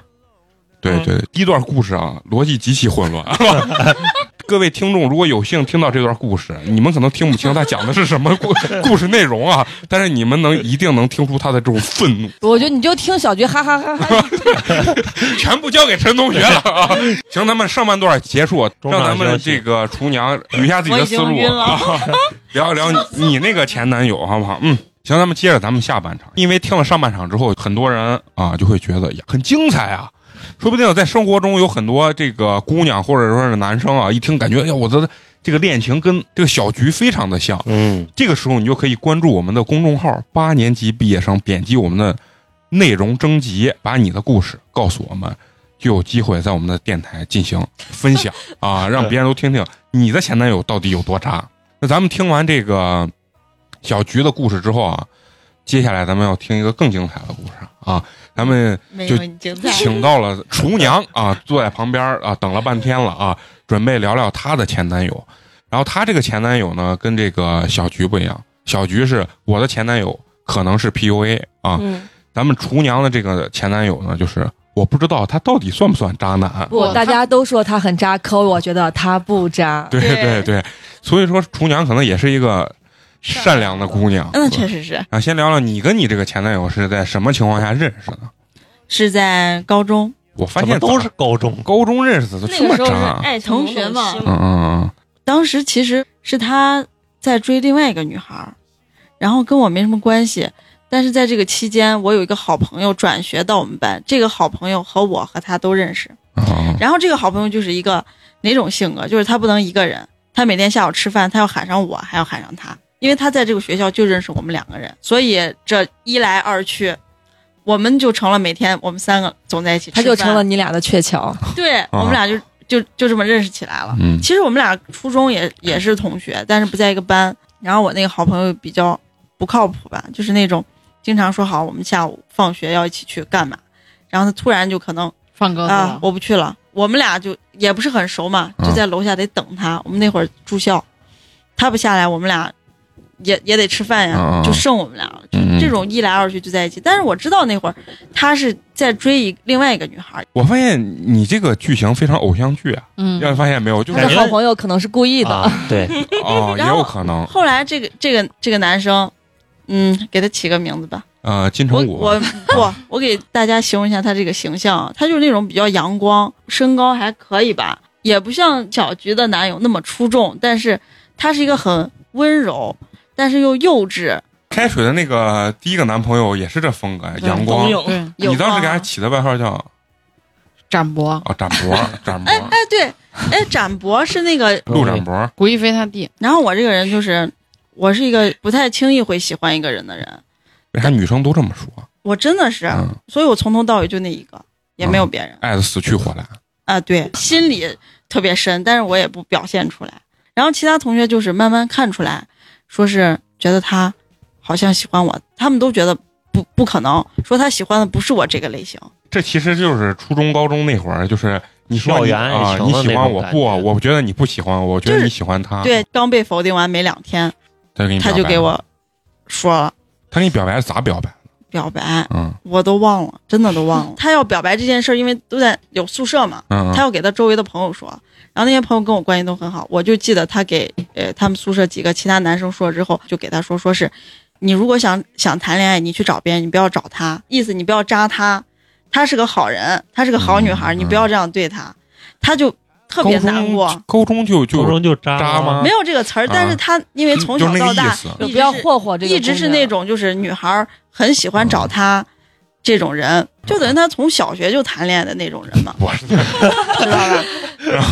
对对，第一段故事啊，逻辑极其混乱。[LAUGHS] 各位听众，如果有幸听到这段故事，你们可能听不清他讲的是什么故故事内容啊，但是你们能一定能听出他的这种愤怒，我觉得你就听小菊哈哈哈哈，[LAUGHS] 全部交给陈同学了啊！行，咱们上半段结束，让咱们这个厨娘捋一下自己的思路啊，[LAUGHS] 聊一聊你你那个前男友好不好？嗯。行，咱们接着咱们下半场，因为听了上半场之后，很多人啊就会觉得呀很精彩啊，说不定在生活中有很多这个姑娘或者说是男生啊，一听感觉哎呀，我的这个恋情跟这个小菊非常的像。嗯，这个时候你就可以关注我们的公众号“八年级毕业生”，点击我们的内容征集，把你的故事告诉我们，就有机会在我们的电台进行分享啊，让别人都听听你的前男友到底有多渣。那咱们听完这个小菊的故事之后啊，接下来咱们要听一个更精彩的故事啊，咱们就有你精彩。请到了厨娘啊，坐在旁边啊，等了半天了啊，[LAUGHS] 准备聊聊她的前男友。然后她这个前男友呢，跟这个小菊不一样，小菊是我的前男友，可能是 PUA 啊。嗯，咱们厨娘的这个前男友呢，就是我不知道他到底算不算渣男。不，大家都说他很渣，可我觉得他不渣。对对对对，所以说厨娘可能也是一个善良的姑娘。嗯，确实是啊，先聊聊你跟你这个前男友是在什么情况下认识的？是在高中，我发现都是高中，高中认识的，这么那个时候是渣。爱同学嘛嗯，嗯嗯当时其实是他在追另外一个女孩，然后跟我没什么关系。但是在这个期间，我有一个好朋友转学到我们班，这个好朋友和我和他都认识。嗯嗯然后这个好朋友就是一个哪种性格，就是他不能一个人，他每天下午吃饭，他要喊上我，还要喊上他，因为他在这个学校就认识我们两个人，所以这一来二去，我们就成了每天我们三个总在一起他，就成了你俩的鹊桥。对我们俩就就就这么认识起来了。嗯其实我们俩初中也也是同学，但是不在一个班。然后我那个好朋友比较不靠谱吧，就是那种经常说好我们下午放学要一起去干嘛，然后他突然就可能放鸽子啊了，我不去了。我们俩就也不是很熟嘛，嗯就在楼下得等他。我们那会儿住校，他不下来，我们俩也也得吃饭呀，就剩我们俩了。这种一来二去就在一起。但是我知道那会儿他是在追一另外一个女孩儿，我发现你这个剧情非常偶像剧啊，嗯，让你发现没有？就是他的好朋友可能是故意的。啊，对，哦，也然后有可能。后来这个这个这个男生，嗯，给他起个名字吧。呃，金城武，我 [LAUGHS] 不，我给大家形容一下他这个形象，他就是那种比较阳光，身高还可以吧，也不像小菊的男友那么出众，但是他是一个很温柔，但是又幼稚。开水的那个第一个男朋友也是这风格，阳光你当时给他起的外号叫展博，啊展博，展博，[LAUGHS] 哎哎对，哎展博是那个，陆展博。古一飞他弟，然后我这个人就是，我是一个不太轻易会喜欢一个人的人，为啥女生都这么说？我真的是，嗯，所以我从头到尾就那一个，也没有别人。爱的死去活来。啊，对，心里特别深，但是我也不表现出来。然后其他同学就是慢慢看出来，说是觉得他好像喜欢我，他们都觉得不不可能，说他喜欢的不是我这个类型。这其实就是初中、高中那会儿，就是你说你校园啊，你喜欢我不？我觉得你不喜欢我，我觉得你喜欢他。，对，刚被否定完没两天，他就给你他就给我说了他给你表白是咋表白的？表白，嗯。我都忘了，真的都忘了。[LAUGHS] 他要表白这件事儿，因为都在有宿舍嘛，嗯嗯。他要给他周围的朋友说，然后那些朋友跟我关系都很好，我就记得他给呃他们宿舍几个其他男生说了之后，就给他说，说是你如果想想谈恋爱，你去找别人，你不要找他，意思你不要扎他，他是个好人，他是个好女孩，嗯你不要这样对他，他就特别难过。高中就就高中就渣渣吗没有这个词儿，但是他因为从小到大一直霍霍这个，一直是那。种就是女孩儿很喜欢找他，这种人，就等于他从小学就谈恋爱的那种人嘛，我知道吧？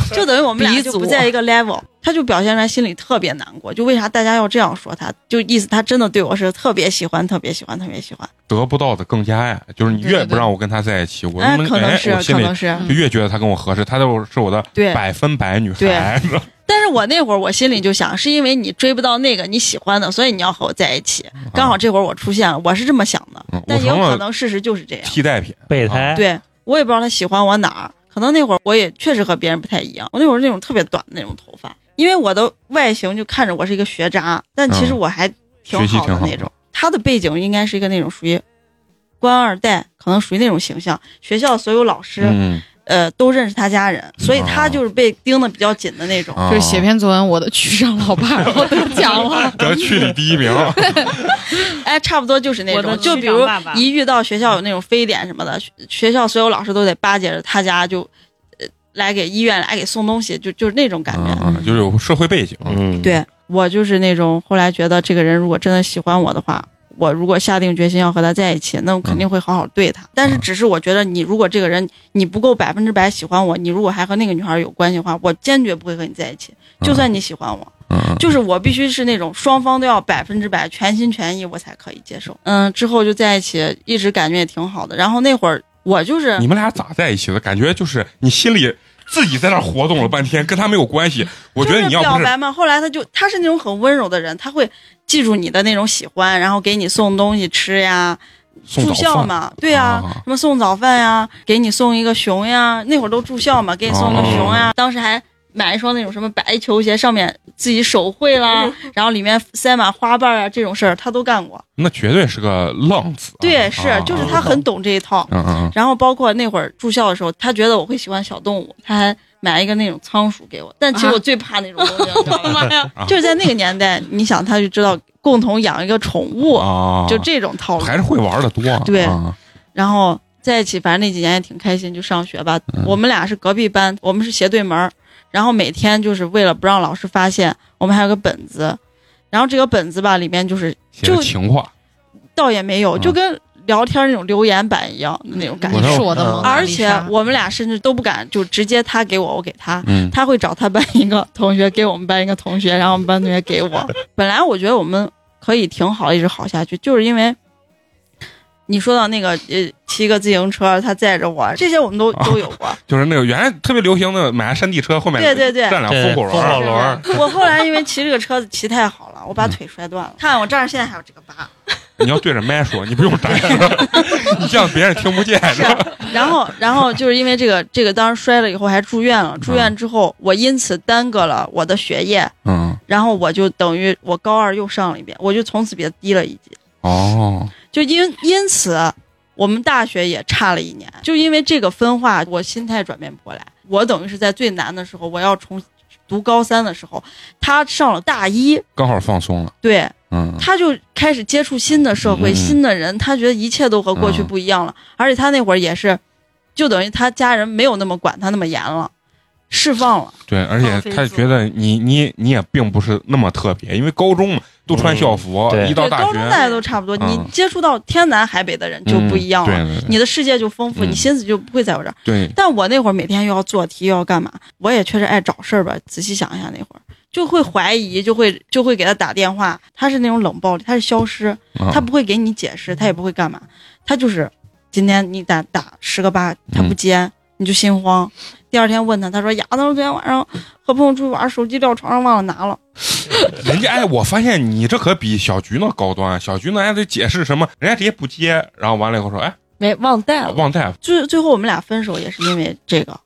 [LAUGHS] 就等于我们俩就不在一个 level，他就表现出来心里特别难过，就为啥大家要这样说他？就意思他真的对我是特别喜欢，特别喜欢，特别喜欢。得不到的更加爱，就是你越不让我跟他在一起，我哎，可能是，我心里可能是，就越觉得他跟我合适，他就是我的。百分百女孩，[LAUGHS] 但是我那会儿我心里就想，是因为你追不到那个你喜欢的，所以你要和我在一起。刚好这会儿我出现了，我是这么想的，嗯但也有可能事实就是这样。替代品。备胎，对我也不知道他喜欢我哪儿，可能那会儿我也确实和别人不太一样。我那会儿是那种特别短的那种头发，因为我的外形就看着我是一个学渣，但其实嗯我还挺好好的那种。他的背景应该是一个那种属于官二代，可能属于那种形象。学校所有老师、嗯，呃都认识他家人，所以他哦就是被盯得比较紧的那种。啊就是写篇作文，我的区长老爸，然后得奖了。得区里第一名，[LAUGHS] 哎，差不多就是那种，就比如一遇到学校有那种非典什么的，学学校所有老师都得巴结着他家就，呃，来给医院来给送东西，就就是那种感觉。嗯嗯，就是有社会背景，嗯，对我就是那种后来觉得这个人如果真的喜欢我的话，我如果下定决心要和他在一起，那我肯定会好好对他。但是只是我觉得你如果这个人你不够百分之百喜欢我，你如果还和那个女孩有关系的话，我坚决不会和你在一起。就算你喜欢我，嗯，就是我必须是那种双方都要百分之百全心全意，我才可以接受。嗯，之后就在一起，一直感觉也挺好的。然后那会儿我就是你们俩咋在一起的？感觉就是你心里自己在那活动了半天，跟他没有关系。我觉得你要表白嘛，后来他就他是那种很温柔的人，他会记住你的那种喜欢，然后给你送东西吃呀。住校嘛，对呀、啊什么送早饭呀，给你送一个熊呀，那会儿都住校嘛，给你送个熊哦呀。当时还买一双那种什么白球鞋，上面自己手绘啦，然后里面塞满花瓣啊，这种事儿他都干过。那绝对是个浪子啊。对，是，就是他很懂这一套。嗯嗯嗯，然后包括那会儿住校的时候，他觉得我会喜欢小动物，他还买一个那种仓鼠给我。但其实我最怕那种东西，你知道吗？啊 [LAUGHS] [LAUGHS] 就是在那个年代，你想他就知道共同养一个宠物，啊，就这种套路。还是会玩的多。对啊然后在一起，反正那几年也挺开心，就上学吧。嗯我们俩是隔壁班，我们是斜对门儿然后每天就是为了不让老师发现，我们还有个本子。然后这个本子吧，里面就是就情话，倒也没有，嗯就跟聊天那种留言板一样的那种感觉。而且我们俩甚至都不敢就直接他给我，我给他。嗯，他会找他班一个同学给我们班一个同学，然后我们班同学给我。[LAUGHS] 本来我觉得我们可以挺好，一直好下去，就是因为你说到那个呃，骑个自行车，他载着我，这些我们都、都有过。[LAUGHS] 就是那个原来特别流行的买山地车，后面对对对站俩对风火轮，风火轮我后来因为骑这个车子骑太好了，我把腿摔断了。看我这儿现在还有这个疤。[LAUGHS] 你要对着麦说，你不用展示，你这样别人听不见。是啊然后，然后就是因为这个，这个当时摔了以后还住院了。住院之后，我因此耽搁了我的学业，嗯，然后我就等于我高二又上了一遍，我就从此比他低了一级。哦，就因因此，我们大学也差了一年，就因为这个分化，我心态转变不过来。我等于是在最难的时候，我要重读高三的时候，他上了大一，刚好放松了。对，嗯，他就开始接触新的社会、嗯新的人，他觉得一切都和过去不一样了，而且他那会儿也是，就等于他家人没有那么管他那么严了，释放了。对，而且他觉得你你你也并不是那么特别，因为高中嘛都穿校服，一到高中大，家都差不多，嗯你接触到天南海北的人就不一样了，嗯对对对你的世界就丰富，嗯你心思就不会在我这儿。对，但我那会儿每天又要做题，又要干嘛，我也确实爱找事儿吧。仔细想一下，那会儿就会怀疑，就会就会给他打电话，他是那种冷暴力，他是消失，啊他不会给你解释，他也不会干嘛，他就是今天你打打十个八，他不接，你就心慌。第二天问他，他说呀，他说昨天晚上和朋友出去玩，手机掉床上忘了拿了。[LAUGHS] 人家哎，我发现你这可比小菊那高端，小菊那还得解释什么，人家直接不接，然后完了以后说，哎，没忘带了。忘带，最最后我们俩分手也是因为这个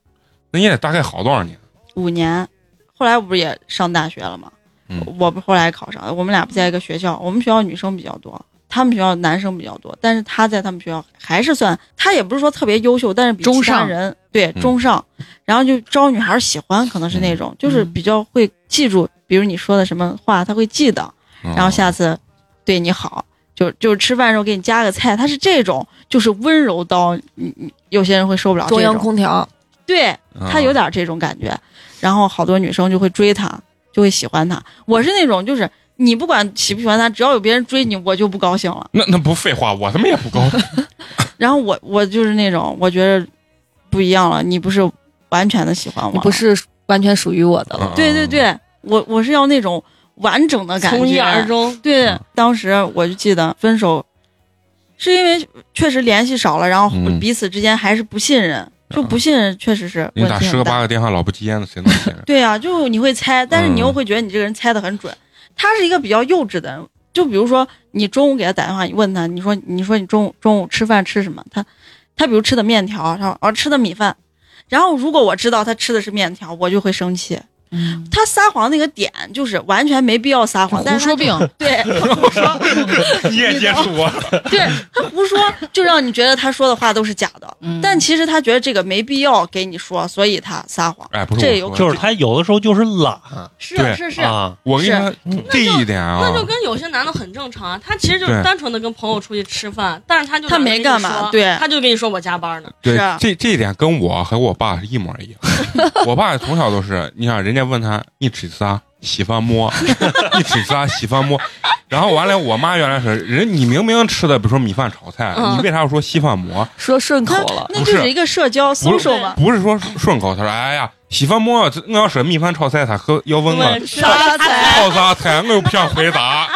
那你得大概好多少年？五年，后来我不是也上大学了吗？嗯我不后来考上，我们俩不在一个学校，我们学校女生比较多，他们学校男生比较多，但是他在他们学校还是算，他也不是说特别优秀，但是比中其他上人对嗯中上，然后就招女孩喜欢，可能是那种，就是比较会记住，比如你说的什么话，他会记得，然后下次对你好。就就是吃饭的时候给你加个菜，他是这种，就是温柔刀你你有些人会受不了中央，空调，对嗯他有点这种感觉，然后好多女生就会追他，就会喜欢他。我是那种就是你不管喜不喜欢他，只要有别人追你，我就不高兴了。那那不废话，我他妈也不高兴。[LAUGHS] 然后我我就是那种我觉得不一样了，你不是完全的喜欢我，你不是完全属于我的了。嗯对对，对，我我是要那种完整的感觉，从一而终。对嗯，当时我就记得分手，是因为确实联系少了，然后嗯彼此之间还是不信任，就不信任确实是你打十个。八个电话老不接呢，谁能信任？[LAUGHS] 对呀、就你会猜，但是你又嗯会觉得你这个人猜的很准。他是一个比较幼稚的人，就比如说你中午给他打电话，你问他，你说你说你中午中午吃饭吃什么？他他比如吃的面条，然后哦吃的米饭。然后如果我知道他吃的是面条，我就会生气。嗯，他撒谎那个点就是完全没必要撒谎，但是他胡说病，对他 [LAUGHS] 胡说，你也接触过？对他胡说，就让你觉得他说的话都是假的。嗯。但其实他觉得这个没必要给你说，所以他撒谎。哎，不是这有就是他有的时候就是懒。是对。是是，啊，我跟你说这一点啊，那就跟有些男的很正常啊，他其实就是单纯的跟朋友出去吃饭，但是他就他没干嘛对。他就跟你说我加班呢。对是。啊这这一点跟我和我爸是一模一样。[LAUGHS] 我爸从小都是，你想人家问他你吃啥喜欢摸，[LAUGHS] 你吃啥喜欢摸，然后完了我妈原来是人你明明吃的比如说米饭炒菜，嗯你为啥要说稀饭馍？说顺口了，那就是一个社交不 social 嘛。不是说顺口，他说哎呀稀饭馍，这我要说米饭炒菜，他喝要问我问啥菜？[LAUGHS] 炒啥菜，我又不想回答。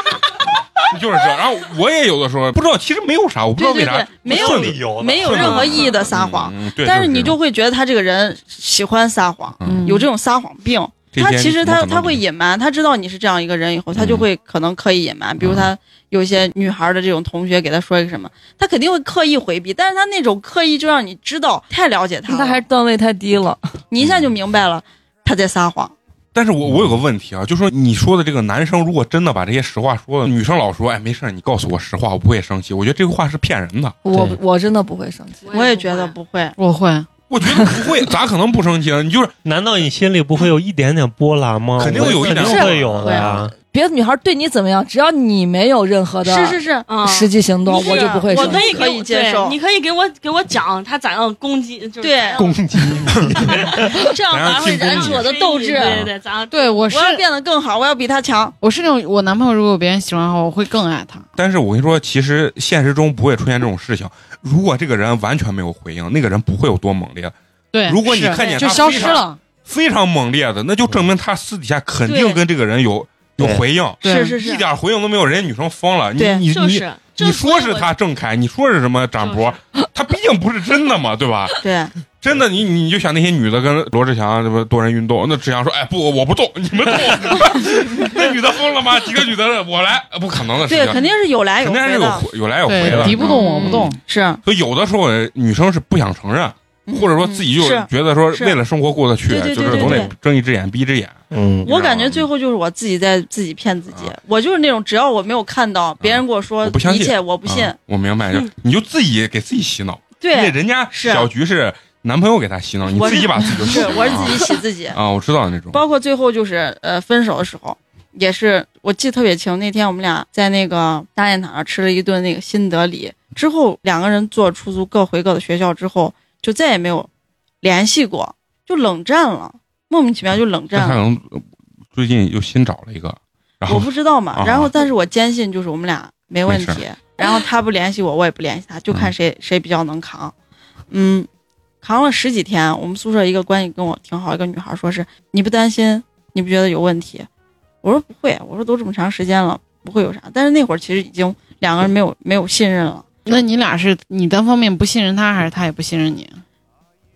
就是这，然后我也有的时候不知道，其实没有啥，我不知道为啥对对对，没有理由没有任何意义的撒谎。嗯，嗯对，但是你就会觉得他这个人喜欢撒谎，嗯有这种撒谎病。他其实他他会隐瞒，他知道你是这样一个人以后，他就嗯会可能刻意隐瞒。比如他有一些女孩的这种同学给他说一个什么，他肯定会刻意回避，但是他那种刻意就让你知道太了解他了，他还是段位太低了。你一下就明白了他在撒谎。但是我我有个问题啊，就说你说的这个男生如果真的把这些实话说了，女生老说哎没事儿你告诉我实话，我不会生气。我觉得这个话是骗人的。我我真的不会生气。我也觉得不会，我会，我觉得不会，[LAUGHS] 咋可能不生气啊？你就是难道你心里不会有一点点波澜吗？肯定有一点肯定会有的呀。别的女孩对你怎么样，只要你没有任何的是是是，啊，实际行动，我就不会我生气。可以给我可以接受你可以给我给我讲他咋样攻击，就是对攻击 [LAUGHS] 这样反而会燃起我的斗志。对对对，咋样？对我是我要变得更好，我要比他强。我是那种我男朋友如果有别人喜欢的话，我会更爱他。但是我跟你说，其实现实中不会出现这种事情。如果这个人完全没有回应，那个人不会有多猛烈。对，如果你看见就消他非常失了，非常猛烈的，那就证明他私底下肯定跟这个人有有回应，是是是，一点回应都没有，人家女生疯了。你你你就是你说是他郑恺，你说是什么展博，他毕竟不是真的嘛，对吧？[LAUGHS] 对，真的，你你就想那些女的跟罗志祥什么多人运动，那志祥说：“哎，不，我不动，你们动。[LAUGHS] ” [LAUGHS] 那女的疯了吗？几个女的我来，不可能的事对，情，肯定是有来有肯定是有有来有回，的。敌不动我不动。是，所以有的时候女生是不想承认，或者说自己就觉得说为了生活过得去，就是总得睁一只眼闭一只眼。嗯，我感觉最后就是我自己在自己骗自己。我就是那种只要我没有看到别人跟我说啊我不相信一切，我不信啊。我明白，就 [LAUGHS] 你就自己给自己洗脑，对，人家小菊是男朋友给她洗脑，你自己把自己就 [LAUGHS] 洗是脑了。我是自己洗自己。啊，我知道那种。包括最后就是呃分手的时候，也是我记得特别清。那天我们俩在那个大雁塔上吃了一顿那个新德里，之后两个人坐出租各回各的学校之后，就再也没有联系过，就冷战了，莫名其妙就冷战了。可能呃最近又新找了一个，然我不知道嘛啊，然后但是我坚信就是我们俩没问题，然后他不联系我，我也不联系他，就看谁谁比较能扛。嗯，扛了十几天，我们宿舍一个关系跟我挺好一个女孩说是你不担心，你不觉得有问题？我说不会，我说都这么长时间了，不会有啥。但是那会儿其实已经两个人没有没有信任了，那你俩是你单方面不信任他，还是他也不信任你？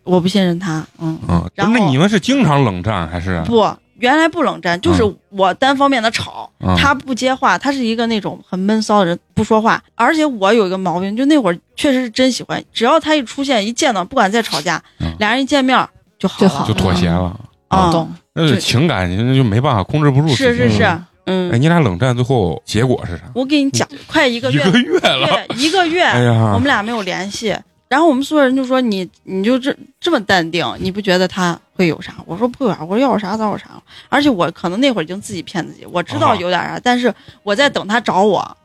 我不信任他，嗯，嗯，然后那你们是经常冷战还是？不。原来不冷战，就是嗯我单方面的吵，嗯他不接话，他是一个那种很闷骚的人，不说话。而且我有一个毛病，就那会儿确实是真喜欢，只要他一出现，一见到，不管再吵架，嗯俩人一见面就好了。就好就妥协了，啊，懂。那是情感那就没办法控制不住。是是是，哎，嗯，你俩冷战最后结果是啥？我给你讲，快一个月，一个月了，对，一个月，哎呀我们，俩没有联系。然后我们宿舍人就说你你就这这么淡定，你不觉得他会有啥？我说不会啊，我说要有啥早有啥了。而且我可能那会儿已经自己骗自己，我知道啊有点啥，但是我在等他找我。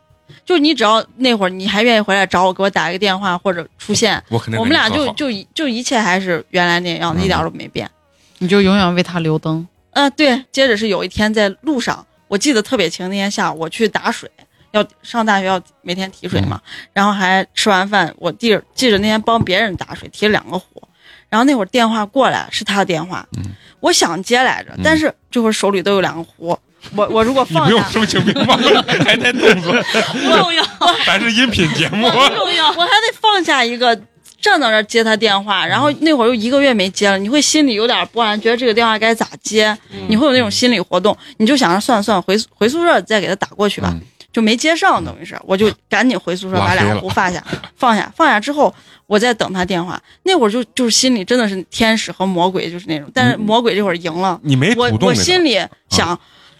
就你只要那会儿你还愿意回来找我，给我打一个电话或者出现，我肯定我们俩就就就一切还是原来那样，嗯一点都没变。你就永远为他留灯。嗯、对。接着是有一天在路上，我记得特别清，那天下午我去打水，要上大学要每天提水嘛，然后还吃完饭，我记着记着那天帮别人打水提了两个壶，然后那会儿电话过来是他的电话，嗯我想接来着，嗯但是这会儿手里都有两个壶，[LAUGHS] 我我如果你不用放下，声情并茂，还带动作，[LAUGHS] [LAUGHS] 不重要，咱是音频节目。不重要。我还得放下一个。站到那儿接他电话，然后那会儿又一个月没接了，你会心里有点不安，觉得这个电话该咋接，你会有那种心理活动，你就想着算了算了，回回宿舍再给他打过去吧，嗯。就没接上，等于是，我就赶紧回宿舍把两个拉黑了壶放下，放下，放下之后，我再等他电话。那会儿就就是心里真的是天使和魔鬼，就是那种，但是嗯。魔鬼这会儿赢了，你没我我心里想，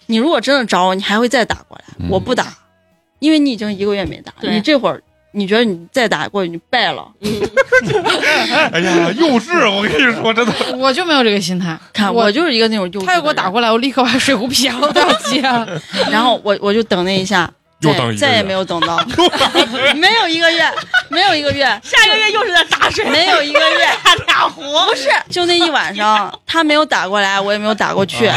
你如果真的找我，你还会再打过来，嗯。我不打，因为你已经一个月没打，对。你这会儿你觉得你再打过去，你败了。[LAUGHS] 哎呀，幼稚！我跟你说，真的，我就没有这个心态。看我我就是一个那种幼稚，他要给我打过来，我立刻把水壶撇了，都要接了。然后我我就等那一下，再又等再也没有等到，[LAUGHS] 没有一个月，没有一个月，下个月又是在打水，没有一个月，打俩壶。不是，就那一晚上，他没有打过来，我也没有打过去。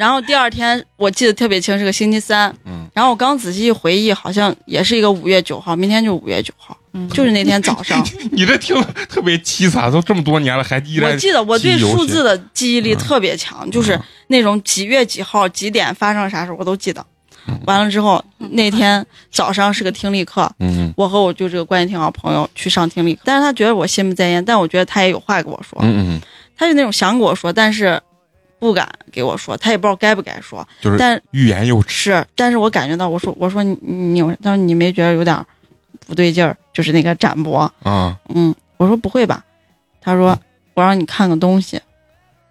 然后第二天我记得特别清，是个星期三。嗯，然后我刚仔细一回忆，好像也是一个五月九号，明天就五月九号，嗯。就是那天早上。[LAUGHS] 你这听特别凄惨，都这么多年了，还依然我记得我对数字的记忆力嗯。特别强，就是嗯。那种几月几号几点发生啥事儿我都记得。嗯。完了之后，那天早上是个听力课，嗯。我和我就这个关系挺好的朋友去上听力课，但是他觉得我心不在焉，但我觉得他也有话跟我说，嗯嗯，他就那种想跟我说，但是不敢给我说，他也不知道该不该说。就是但欲言又止。是，但是我感觉到，我说我说你你，他说你没觉得有点不对劲儿，就是那个展博，啊，嗯，我说不会吧，他说我让你看个东西，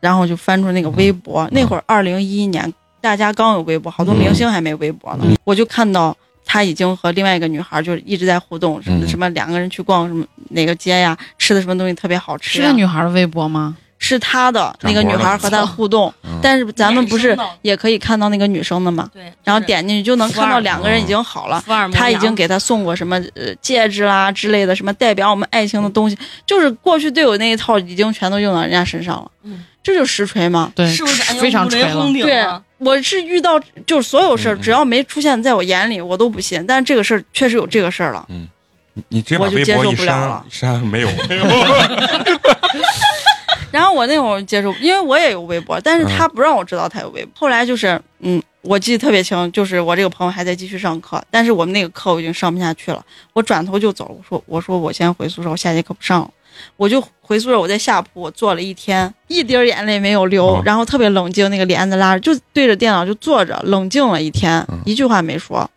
然后就翻出那个微博，那会儿二零一一年大家刚有微博，好多明星还没微博呢，嗯我就看到。他已经和另外一个女孩就是一直在互动，什么嗯什么两个人去逛什么哪个街呀，吃的什么东西特别好吃是呀。那女孩的微博吗？是他的那个女孩和他互动，嗯但是咱们不是也可以看到那个女生的吗？对，然后点进去就能看到两个人已经好了。他已经给他送过什么呃戒指啦之类的，什么代表我们爱情的东西，就是过去队友那一套已经全都用到人家身上了。嗯这就是实锤吗？对，是不是非常五锤了对啊？我是遇到就是所有事儿，嗯嗯只要没出现在我眼里，我都不信。但是这个事儿确实有这个事儿了。你你直接把我就微博一接受不了删了，删没有没有。然后我那会儿接受，因为我也有微博，但是他不让我知道他有微博。后来就是，嗯，我记得特别清，就是我这个朋友还在继续上课，但是我们那个课我已经上不下去了，我转头就走。我说，我说我先回宿舍，我下节课不上了。我就回宿舍，我在下铺我坐了一天，一滴眼泪没有流，哦然后特别冷静，那个帘子拉着，就对着电脑就坐着，冷静了一天，嗯一句话没说。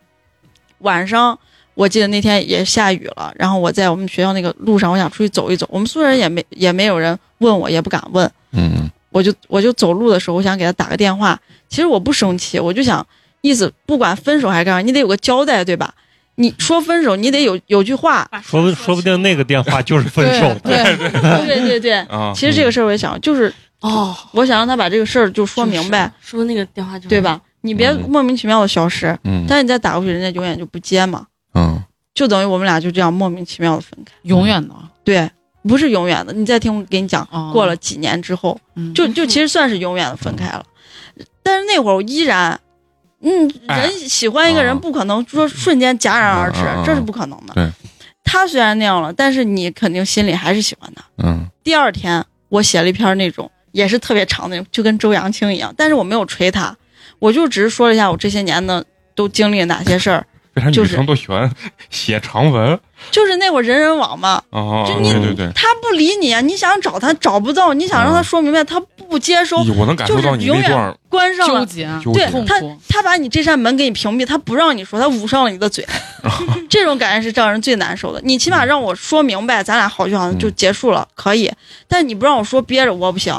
晚上我记得那天也下雨了，然后我在我们学校那个路上，我想出去走一走，我们宿舍人也没也没有人问我，也不敢问，嗯我就我就走路的时候，我想给他打个电话。其实我不生气，我就想意思不管分手还是干啥，你得有个交代，对吧？你说分手，你得有有句话，说不说不定那个电话就是分手对。对，对对对。啊，其实这个事儿我也想，就是哦，我想让他把这个事儿就说明白，说那个电话就是对？吧？你别嗯莫名其妙的消失，嗯但是你再打过去，人家永远就不接嘛，嗯就等于我们俩就这样莫名其妙的分开。永远的。对，不是永远的。你再听我给你讲，哦过了几年之后，嗯就就其实算是永远的分开了。[LAUGHS] 但是那会儿我依然，嗯，哎人喜欢一个人啊不可能说瞬间戛然而止这是不可能的。对，他虽然那样了，但是你肯定心里还是喜欢他。嗯第二天我写了一篇那种也是特别长的，就跟周扬青一样，但是我没有锤他，我就只是说了一下我这些年的都经历了哪些事儿。为啥女生都喜欢写长文就是那会儿人人网嘛，哦？就你对对对，他不理你，啊你想找他找不到，你想让他说明白，他不接收，咦我能感受到你那段关上了。纠结，对他，他把你这扇门给你屏蔽，他不让你说，他捂上了你的嘴，[LAUGHS] 这种感觉是让人最难受的。你起码让我说明白，咱俩好就好，就结束了，可以。但你不让我说憋着，我不行。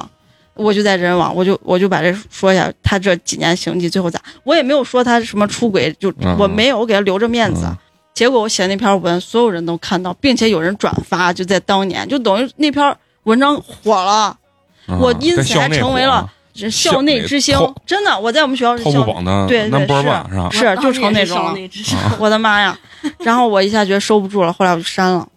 我就在人人网，我就我就把这说一下，他这几年行迹最后咋？我也没有说他什么出轨，就嗯我没有，我给他留着面子。嗯结果我写那篇文，所有人都看到，并且有人转发，就在当年，就等于那篇文章火了，啊我因此还成为了校内之星。真的，我在我们学校是校榜的对对是是吧？是就成那种了。啊我的妈呀！然后我一下觉得收不住了，后来我就删了。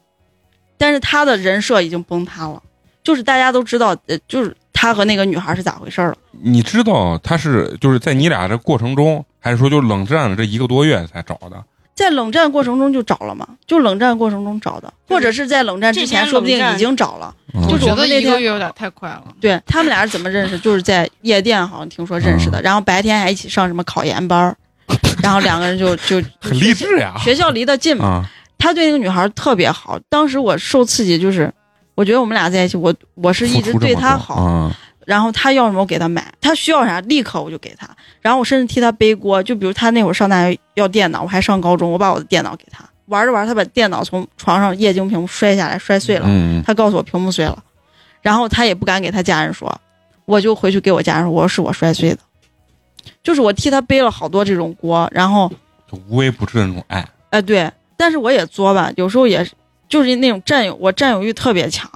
但是他的人设已经崩塌了，就是大家都知道，呃，就是他和那个女孩是咋回事了。你知道他是就是在你俩这过程中，还是说就冷战了这一个多月才找的？在冷战过程中就找了嘛，就冷战过程中找的，或者是在冷战之前，说不定已经找了。嗯就是我觉得一个我们那天月有点太快了。对他们俩是怎么认识？就是在夜店，好像听说认识的，然后白天还一起上什么考研班儿，[LAUGHS] 然后两个人就就很励志呀学校离得近嘛，啊！他对那个女孩特别好。当时我受刺激，就是我觉得我们俩在一起，我我是一直对他好，嗯。然后他要什么我给他买，他需要啥立刻我就给他，然后我甚至替他背锅。就比如他那会儿上大学要电脑，我还上高中，我把我的电脑给他，玩着玩他把电脑从床上液晶屏幕摔下来，摔碎了。嗯，他告诉我屏幕碎了，然后他也不敢给他家人说，我就回去给我家人说，我说是我摔碎的，就是我替他背了好多这种锅，然后无微不至的那种爱，哎对，但是我也作吧，有时候也是就是那种占有，我占有欲特别强，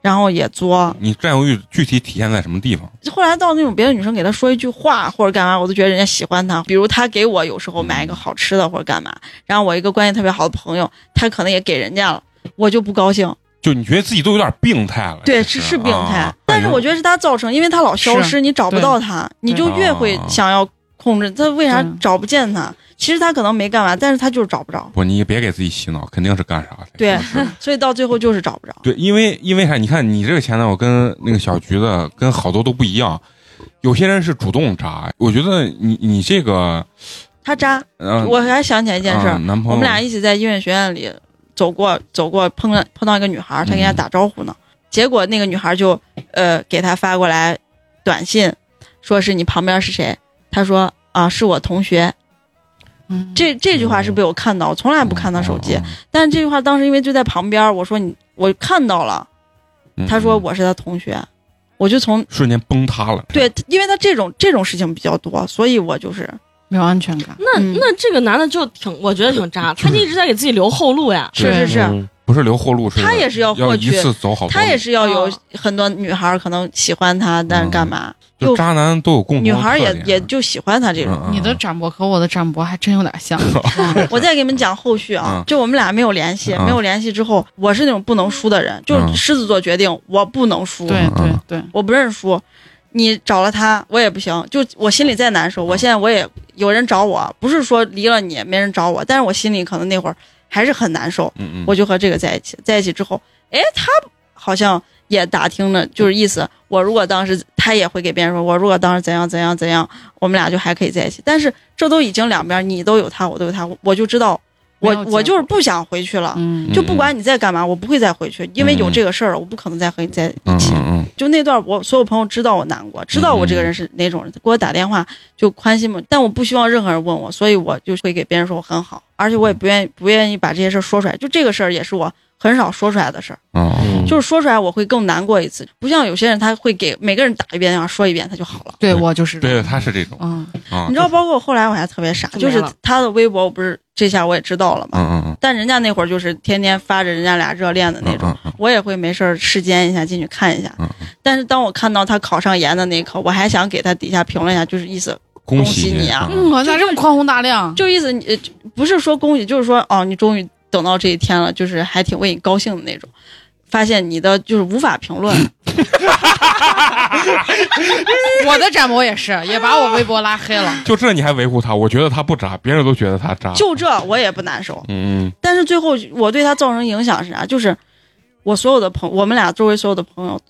然后也作。你占有欲具体体现在什么地方？后来到那种别的女生给他说一句话或者干嘛，我都觉得人家喜欢他。比如他给我有时候买一个好吃的或者干嘛，然后我一个关系特别好的朋友，他可能也给人家了，我就不高兴。就你觉得自己都有点病态了？对，是是病态，啊但是我觉得是他造成，因为他老消失，是你找不到他，你就越会啊想要控制他。为啥找不见他？其实他可能没干嘛，但是他就是找不着。不，你别给自己洗脑，肯定是干啥的。对，[LAUGHS] 所以到最后就是找不着。对，因为因为啥？你看你这个前男友跟那个小橘子跟好多都不一样，有些人是主动渣，我觉得你你这个，他渣，嗯、我还想起来一件事儿，啊男朋友，我们俩一起在音乐学院里走过走过，碰到碰到一个女孩儿，他跟人家打招呼呢，结果那个女孩就呃给他发过来短信，说是你旁边是谁？他说啊是我同学。嗯，这这句话是被我看到，我从来不看他手机。嗯但是这句话当时因为就在旁边，我说你我看到了，嗯他说嗯我是他同学，我就从瞬间崩塌了。对，因为他这种这种事情比较多，所以我就是没有安全感。那嗯那这个男的就挺，我觉得挺渣，他 [LAUGHS] 一直在给自己留后路呀。是是是，嗯不是留后路，是他也是要要一获取，次走好。他也是要有哦很多女孩可能喜欢他，但是干嘛？就渣男都有共同女孩也也就喜欢他这种。嗯你的展博和我的展博还真有点像。[LAUGHS] 我再给你们讲后续啊嗯，就我们俩没有联系，嗯没有联系之后，我是那种不能输的人，就狮子座决定，我不能输，对对对，我不认输。你找了他，我也不行，就我心里再难受，我现在我也有人找我，不是说离了你没人找我，但是我心里可能那会儿还是很难受，嗯嗯，我就和这个在一起，在一起之后，哎，他好像也打听了，就是意思，我如果当时他也会给别人说，我如果当时怎样怎样怎样，我们俩就还可以在一起。但是这都已经两边，你都有他，我都有他，我就知道，我我就是不想回去了。嗯，就不管你在干嘛，我不会再回去，因为有这个事儿了，我不可能再和你在一起。就那段，我所有朋友知道我难过，知道我这个人是哪种人，给我打电话就宽心嘛。但我不希望任何人问我，所以我就会给别人说我很好，而且我也不愿意不愿意把这些事儿说出来。就这个事儿也是我很少说出来的事儿，就是说出来我会更难过一次。不像有些人他会给每个人打一遍然后说一遍他就好了。对我就是对，他是这种你知道，包括后来我还特别傻，就是他的微博，我不是这下我也知道了嘛。嗯嗯嗯但人家那会儿就是天天发着人家俩热恋的那种，我也会没事儿视奸一下进去看一下。嗯但是当我看到他考上研的那一刻，我还想给他底下评论一下，就是意思恭喜你啊咋这么宽宏大量？就意思你呃不是说恭喜，就是说哦，你终于等到这一天了，就是还挺为你高兴的那种。发现你的就是无法评论，[LAUGHS] 我的展博也是，也把我微博拉黑了。就这你还维护他？我觉得他不渣，别人都觉得他渣。就这我也不难受。嗯但是最后我对他造成影响是啥？就是我所有的朋我们俩周围所有的朋友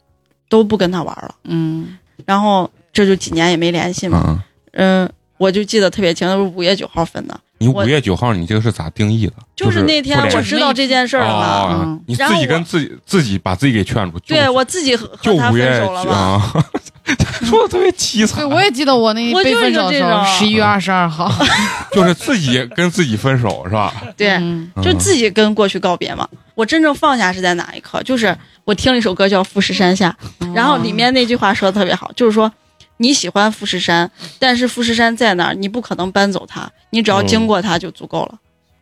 都不跟他玩了，嗯，然后这就几年也没联系嘛。嗯我就记得特别清，是五月九号分的，你我五月九号你这个是咋定义的？就是那天我知道这件事儿了嘛。哦嗯，你自己跟自己自己把自己给劝住，就对我自己和就五月手了嘛。啊，[LAUGHS] 说的特别凄对，惨，我也记得我那被我就是分手的时候，这种十一月二十二号。[LAUGHS] 就是自己跟自己分手是吧？[LAUGHS] 对，嗯就自己跟过去告别嘛。我真正放下是在哪一刻？就是我听了一首歌叫《富士山下》，然后里面那句话说的特别好，就是说你喜欢富士山，但是富士山在那儿，你不可能搬走它，你只要经过它就足够了。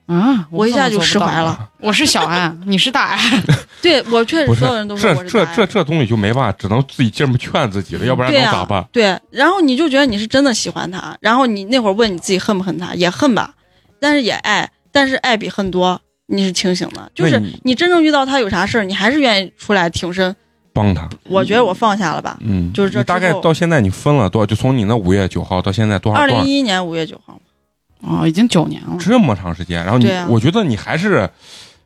啊，我一下就释怀了。我是小安，[LAUGHS] 你是大安。[LAUGHS] 对我确实所有人都说这这这这东西就没办法，只能自己这么劝自己了，要不然能咋办？对，然后你就觉得你是真的喜欢他，然后你那会儿问你自己恨不恨他，也恨吧，但是也爱，但是爱比恨多，你是清醒的，就是你你真正遇到他有啥事儿，你还是愿意出来挺身。帮他，我觉得我放下了吧。嗯，就是这大概到现在你分了多少？就从你那五月九号到现在多少？二零一一年五月九号，哦，已经九年了。这么长时间，然后你，啊我觉得你还是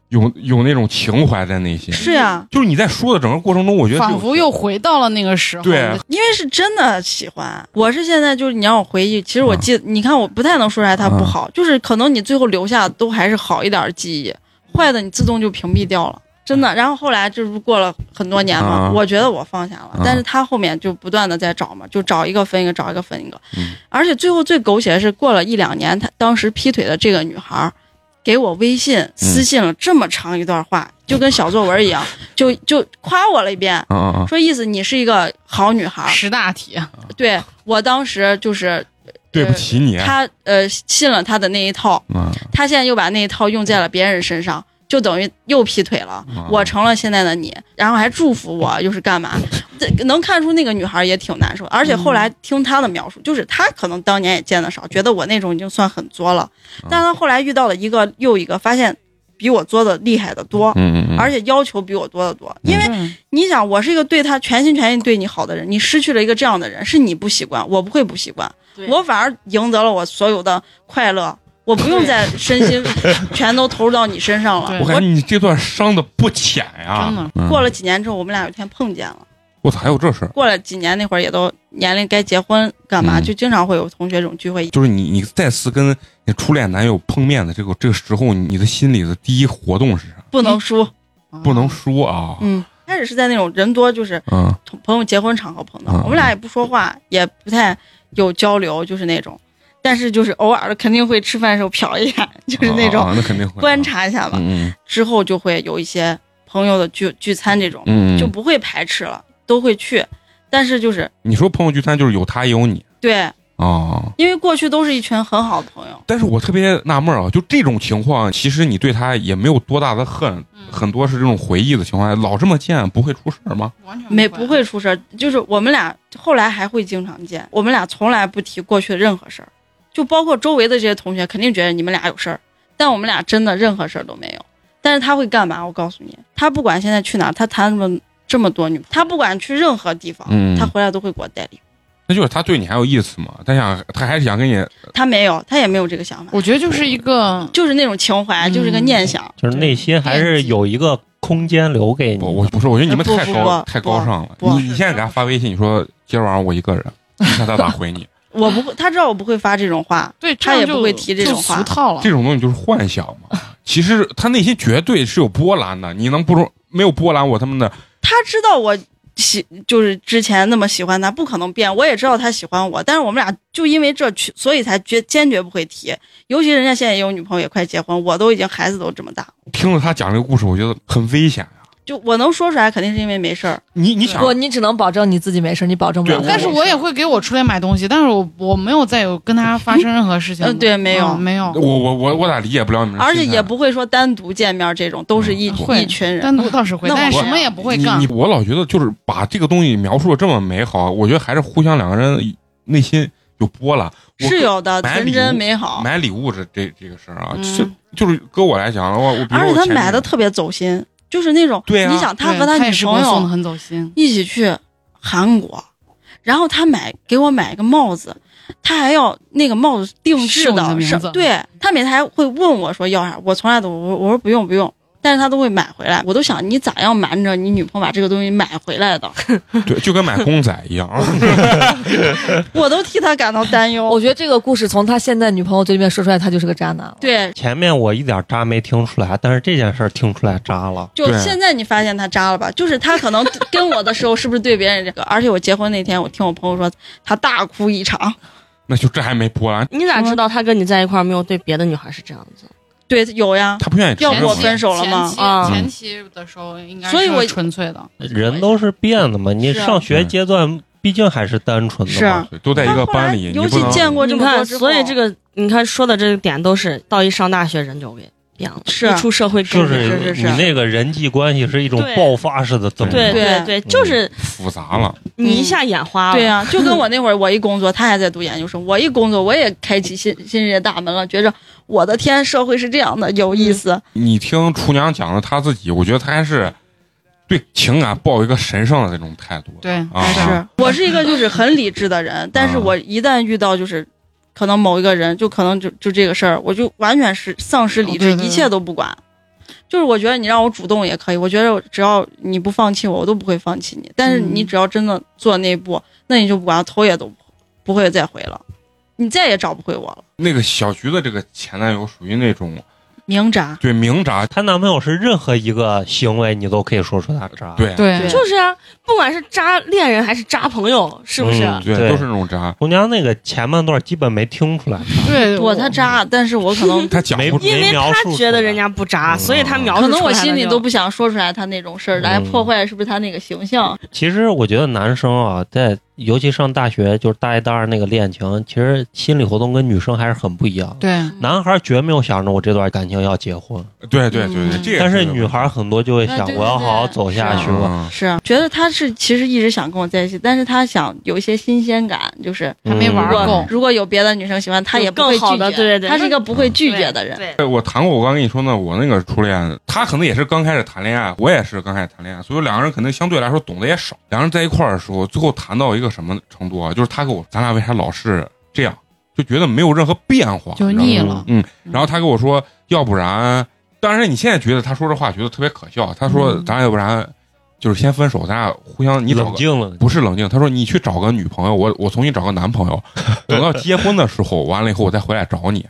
有有那种情怀在内心。是呀，就是你在说的整个过程中，我觉得仿佛又回到了那个时候。对因为是真的喜欢。我是现在就是你让我回忆，其实我嗯记得，你看我不太能说出来它不好，就是可能你最后留下都还是好一点的记忆，坏的你自动就屏蔽掉了。真的，然后后来就是过了很多年嘛，啊。我觉得我放下了，啊。但是他后面就不断的在找嘛，就找一个分一个，找一个分一个，嗯。而且最后最狗血的是，过了一两年，他当时劈腿的这个女孩儿给我微信嗯。私信了这么长一段话，就跟小作文一样，[LAUGHS] 就就夸我了一遍！说意思你是一个好女孩儿，识大体，对我当时就是对不起你，他呃信了他的那一套，啊。他现在又把那一套用在了别人身上，就等于又劈腿了。啊我成了现在的你，然后还祝福我，[LAUGHS] 又是干嘛？这能看出那个女孩也挺难受，而且后来听她的描述，就是她可能当年也见得少，觉得我那种已经算很作了，但她后来遇到了一个又一个，发现比我作的厉害的多，而且要求比我多得多。因为你想，我是一个对她全心全意对你好的人，你失去了一个这样的人，是你不习惯，我不会不习惯，我反而赢得了我所有的快乐，我不用再身心 [LAUGHS] 全都投入到你身上了。我感觉你这段伤的不浅呀，真的嗯过了几年之后，我们俩有一天碰见了。我操，还有这事儿？过了几年，那会儿也都年龄该结婚干嘛，嗯就经常会有同学这种聚会。就是你你再次跟你初恋男友碰面的这个这个时候，你的心里的第一活动是啥？不能输，不能输啊，嗯，开始是在那种人多，就是嗯朋友结婚场合碰到，嗯我们俩也不说话，也不太有交流，就是那种，但是就是偶尔的肯定会吃饭的时候瞟一眼，[LAUGHS] 就是那种啊那肯定会观，察一下吧。嗯之后就会有一些朋友的聚聚餐这种，就不会排斥了，都会去。但是就是你说朋友聚餐就是有他也有你对，哦。因为过去都是一群很好的朋友，但是我特别纳闷啊，就这种情况，其实你对他也没有多大的恨，嗯很多是这种回忆的情况下，老这么见不会出事儿吗？完全没不会出事儿。就是我们俩后来还会经常见，我们俩从来不提过去的任何事儿，就包括周围的这些同学，肯定觉得你们俩有事儿，但我们俩真的任何事儿都没有。但是他会干嘛？我告诉你，他不管现在去哪，他谈这么这么多女朋友，他不管去任何地方，嗯他回来都会给我带礼物。那就是他对你还有意思吗？他想，他还是想跟你，他没有，他也没有这个想法，我觉得就是一个就是那种情怀，嗯就是个念想。就是内心还是有一个空间留给你。我我不是，我觉得你们不太高太高尚了。不你你现在给他发微信，你说今儿晚上我一个人，你看他咋回你？我不会，他知道我不会发这种话，对，他也不会提这种话俗套了这。种东西就是幻想嘛。其实他内心绝对是有波澜的，你能不说没有波澜？我他妈的，他知道我喜，就是之前那么喜欢他，不可能变。我也知道他喜欢我，但是我们俩就因为这去，所以才决坚决不会提。尤其人家现在也有女朋友，也快结婚，我都已经孩子都这么大，听了他讲这个故事，我觉得很危险呀、就我能说出来，肯定是因为没事儿。你你想不，，你只能保证你自己没事，你保证不了但是我也会给我初恋买东西，但是我我没有再有跟他发生任何事情。嗯对没有嗯没有，我我我我咋理解不了你们而且也不会说单独见面这种，都是一、嗯一群人。单独倒是会，那我但是什么也不会干你。我老觉得就是把这个东西描述的这么美好，我觉得还是互相两个人内心有波澜。是有的，纯真美好。买礼物这这这个事儿啊，嗯是就是搁我来讲，我我而且他买的特别走心，就是那种，对啊你想他对和女他女朋友。一起去韩国，然后他买给我买一个帽子，他还要那个帽子定制的的，是名字对他每次还会问我说要啥，我从来都我我说不用不用，但是他都会买回来，我都想你咋样瞒着你女朋友把这个东西买回来的，[LAUGHS] 对，就跟买公仔一样。[LAUGHS] 我都替他感到担忧。我觉得这个故事从他现在女朋友嘴里面说出来，他就是个渣男。对，前面我一点渣没听出来，但是这件事儿听出来渣了。就现在你发现他渣了吧？[LAUGHS] 就是他可能跟我的时候是不是对别人这个？而且我结婚那天，我听我朋友说他大哭一场。那就这还没播完，你咋知道他跟你在一块儿没有对别的女孩是这样子？对，有呀，他不愿意承认要不我分手了吗？前期啊前期的时候应该所以我纯粹的，人都是变的嘛，你上学阶段毕竟还是单纯的嘛。是啊。都在一个班里，尤其见过这你看，么多，所以这个你看说的这个点都是到一上大学人就给是出社会就更是你那个人际关系是一种爆发式的增长。对对对对，就是复杂了。你一下眼花了。对呀、就跟我那会儿，我一工作，他还在读研究生，我一工作，我也开启新新世界大门了，觉着我的天，社会是这样的，有意思。你听厨娘讲的她自己，我觉得她还是对情感抱一个神圣的那种态度。对，啊是我是一个就是很理智的人，但是我一旦遇到就是可能某一个人，就可能就就这个事儿，我就完全是丧失理智，哦对对对一切都不管。就是我觉得你让我主动也可以，我觉得只要你不放弃我，我都不会放弃你。但是嗯你只要真的做那一步，那你就不管头也都不不会再回了，你再也找不回我了。那个小菊的这个前男友属于那种明渣，对明渣，她男朋友是任何一个行为，你都可以说出他渣。对对对就是啊，不管是渣恋人还是渣朋友，是不是？嗯对，对都是那种渣。红娘那个前半段基本没听出来，对，我他渣，但是我可能 [LAUGHS] 没他讲不出因为没描述他觉得人家不渣，嗯所以他描述可能我心里都不想说出来他那种事儿，来嗯破坏是不是他那个形象？其实我觉得男生啊，在尤其上大学，就是大一、大二那个恋情，其实心理活动跟女生还是很不一样。对男孩绝没有想着我这段感情要结婚，对对对对，但是女孩很多就会想，我要好好走下去。我嗯是啊，觉得他是其实一直想跟我在一起，但是他想有一些新鲜感，就是还没玩够。如果有别的女生喜欢，他也不会更好拒绝。的对对对他是一个不会拒绝的人。对，对我谈过，我刚跟你说呢，我那个初恋，他可能也是刚开始谈恋爱，我也是刚开始谈恋爱，所以两个人可能相对来说懂得也少。两个人在一块儿的时候，最后谈到一个什么程度啊？就是他给我，咱俩为啥老是这样？就觉得没有任何变化，就腻了嗯，然后他跟我说，要不然，当然你现在觉得他说这话觉得特别可笑。他说，嗯咱俩要不然就是先分手，咱俩互相你冷静了，不是冷静，他说你去找个女朋友，我我重新找个男朋友，[LAUGHS] 等到结婚的时候，完了以后我再回来找你，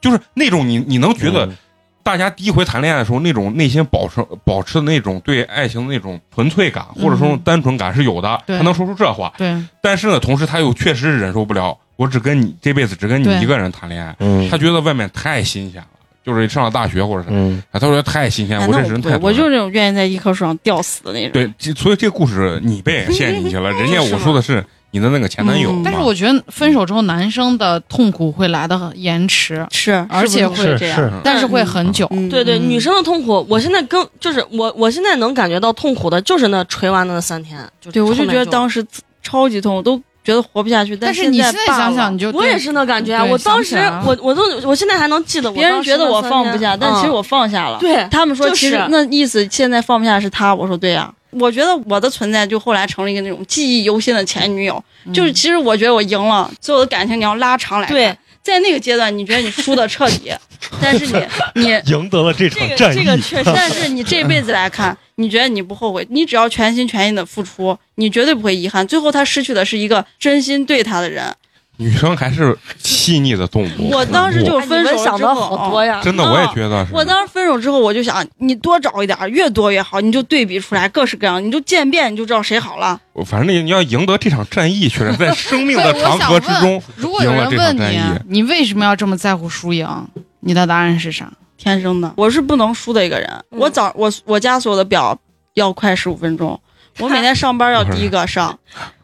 就是那种你你能觉得嗯大家第一回谈恋爱的时候那种内心保持保持的那种对爱情的那种纯粹感或者说嗯单纯感是有的，对。他能说出这话，对。但是呢，同时他又确实是忍受不了，我只跟你这辈子只跟你一个人谈恋爱，嗯。他觉得外面太新鲜了，就是上了大学或者是，嗯，啊，他说太新鲜，哎我那我不会，认识人太多，我就是那种愿意在一棵树上吊死的那种。对，所以这个故事你被陷进去了，[LAUGHS] 人家我说的是你的那个前男友嗯，但是我觉得分手之后，男生的痛苦会来的延迟，是，而且会这样。是，但是会很久。嗯对对，嗯女生的痛苦，我现在跟就是我，我现在能感觉到痛苦的，就是那锤完的那三天。就对，我就觉得当时超级痛，我都觉得活不下去。但是你现在想想，你就我也是那感觉啊！我当时我我都我现在还能记得，别人觉得我放不下，但其实我我放下了。对他们说，就是其实那意思现在放不下是他。我说对呀、我觉得我的存在就后来成了一个那种记忆犹新的前女友。嗯就是其实我觉得我赢了，所有的感情你要拉长来看。对在那个阶段你觉得你输的彻底，[LAUGHS] 但是你你 [LAUGHS] 赢得了这场这个战役。这个确实但是你 [LAUGHS] 这辈子来看，你觉得你不后悔，你只要全心全意的付出，你绝对不会遗憾。最后他失去的是一个真心对他的人。女生还是细腻的动物。我当时就分手之想的好多呀，真的，啊我也觉得是。我当时分手之后，我就想，你多找一点儿，越多越好，你就对比出来各式各样，你就渐变，你就知道谁好了。我反正你你要赢得这场战役，确实在生命的长河之中如果有赢了人问这场战役你，。你为什么要这么在乎输赢？你的答案是啥？天生的，我是不能输的一个人。嗯我早我我家所有的表要快十五分钟，我每天上班要第一个上，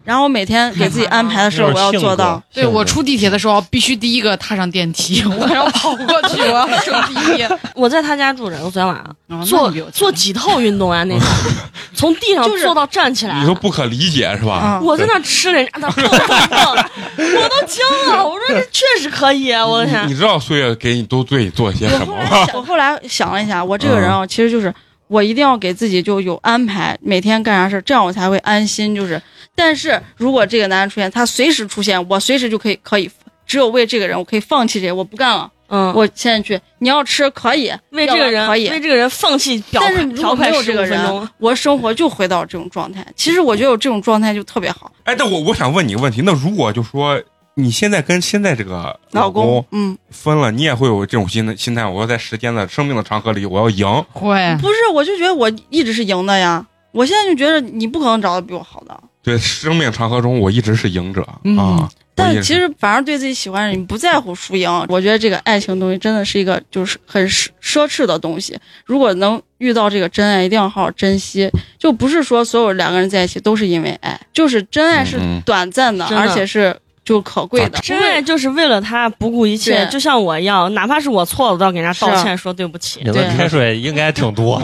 然后我每天给自己 [LAUGHS] 安排的事儿我要做到。对我出地铁的时候必须第一个踏上电梯，我要跑过去，我要争第一。[LAUGHS] 我在他家住着，我昨天晚上做做几套运动啊那种，[LAUGHS] 从地上就是做到站起来你。说不可理解是吧？嗯，我在那吃人家的蹦蹦蹦，我都惊了。我说这确实可以，啊我的天你！知道岁月给你都对你做些什么吗？我后来想了一下，我这个人啊，其实就是我一定要给自己就有安排，每天干啥事，这样我才会安心。就是，但是如果这个男人出现，他随时出现，我随时就可以可以，只有为这个人，我可以放弃这些，我不干了。嗯，我现在去，你要吃可以，为这个人可以，为这个人放弃表但是如果没有这个人，，我生活就回到这种状态。其实我觉得有这种状态就特别好。哎，但我我想问你个问题，那如果就说你现在跟现在这个老公公，嗯，分了，你也会有这种心的心态，我要在时间的生命的长河里，我要赢。会不是，我就觉得我一直是赢的呀。我现在就觉得你不可能找到比我好的。对，生命长河中，我一直是赢者、嗯啊。但其实反而对自己喜欢的人，你不在乎输赢。我觉得这个爱情东西真的是一个就是很奢奢侈的东西。如果能遇到这个真爱，一定要好好珍惜。就不是说所有两个人在一起都是因为爱，就是真爱是短暂的而且是就可贵的。真爱就是为了他不顾一切，就像我一样，哪怕是我错了，都要给人家道歉，说对不起你。开水应该挺多，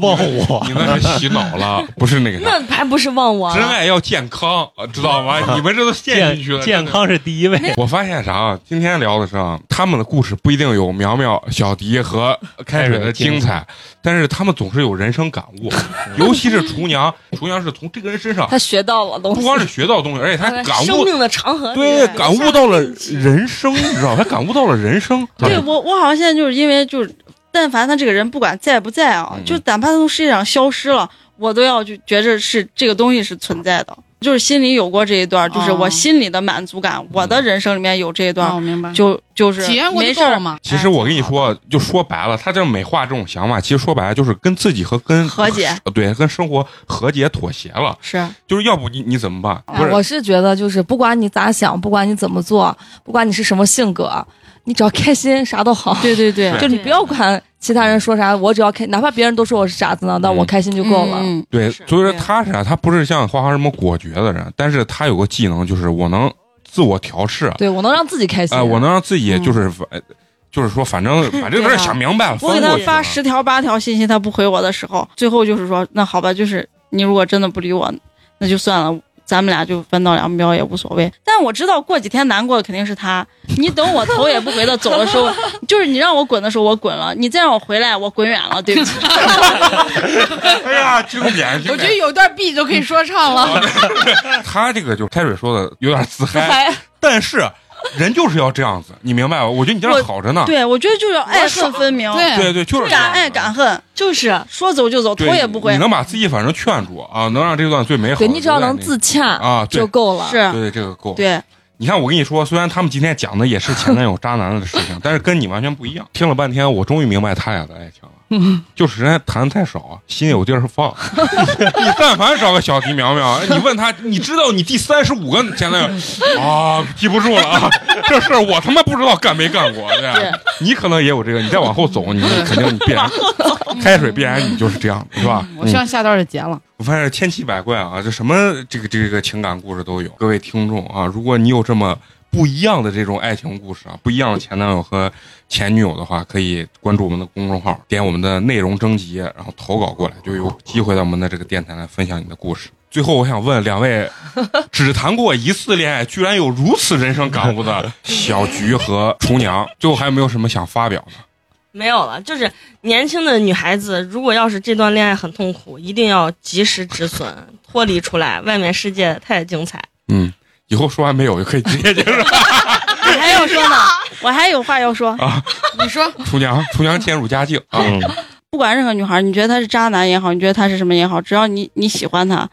忘我。你那是洗脑了，不是那个。那还不是忘我？真爱要健康，呃知道吗？你们这都陷进去了。健健康是第一位。我发现啥啊？今天聊的是啊，他们的故事不一定有苗苗、小迪和开水的精彩，但是他们总是有人生感悟，尤其是厨娘，厨娘是从这个人身上他学到了东西，不光是学到东西，而且他感悟生命的长对，感悟到了人生，你知道吗？他感悟到了人生。[LAUGHS] 对我，我好像现在就是因为就是，但凡他这个人不管在不在啊，嗯就哪怕他从世界上消失了，我都要就觉着是这个东西是存在的，就是心里有过这一段，就是哦我心里的满足感，我的人生里面有这一段，明白，就就是体验过没事儿。其实我跟你说，就说白了，他这美化这种想法，其实说白了就是跟自己和跟和解，呃对，跟生活和解妥协了。是就是要不你你怎么办？不是，哎我是觉得，就是不管你咋想，不管你怎么做，不管你是什么性格，你只要开心，啥都好。对对对，[LAUGHS] 就你不要管其他人说啥，我只要开，哪怕别人都说我是傻子呢，但我开心就够了。嗯，对，所以说他是啥，他不是像花花什么果决的人，但是他有个技能，就是我能自我调试，对我能让自己开心。哎，我能让自己嗯就是反，就是说，反正把这个事想明白了，我给他发十条八条信息，他不回我的时候，最后就是说，那好吧，就是你如果真的不理我，那就算了。咱们俩就分道扬镳也无所谓，但我知道过几天难过的肯定是他。你等我头也不回的走的时候，[LAUGHS] 就是你让我滚的时候我滚了，你再让我回来我滚远了，对不起。哎呀，经典！经我觉得有段 B 就可以说唱了。[LAUGHS] 他这个就是开水说的有点自，嗨，但是 [LAUGHS] 人就是要这样子，你明白吧？我觉得你这样好着呢。对，我觉得就是要爱恨分明，对对对，就是敢爱敢恨，就是说走就走，头也不回你。能把自己反正劝住啊，能让这段最美好的对你只要能自洽啊就够了。是，对对，这个够。对，你看，我跟你说，虽然他们今天讲的也是前男友渣男的事情，但是跟你完全不一样。听了半天，我终于明白他俩的爱情了。[LAUGHS] 就是人家谈的太少啊，心有地儿放。[LAUGHS] 你但凡找个小提苗苗，你问他，你知道你第三十五个前男友 [LAUGHS] 啊，记不住了啊。这事儿我他妈不知道干没干过，对你可能也有这个，你再往后走，你肯定你必然开水必然你就是这样，是吧？我希望下段就结了。我发现千奇百怪啊，这什么这个这个情感故事都有。各位听众啊，如果你有这么不一样的这种爱情故事啊，不一样的前男友和前女友的话，可以关注我们的公众号，点我们的内容征集，然后投稿过来，就有机会在我们的这个电台来分享你的故事。[LAUGHS] 最后，我想问两位，只谈过一次恋爱，居然有如此人生感悟的小菊和厨娘，最后还有没有什么想发表的？没有了。就是年轻的女孩子，如果要是这段恋爱很痛苦，一定要及时止损，脱离出来，外面世界太精彩。嗯，以后说完没有就可以直接结束。我还要说呢，我还有话要说。你说，厨娘，厨娘渐入佳境啊。嗯，不管任何女孩，你觉得他是渣男也好，你觉得他是什么也好，只要你你喜欢他，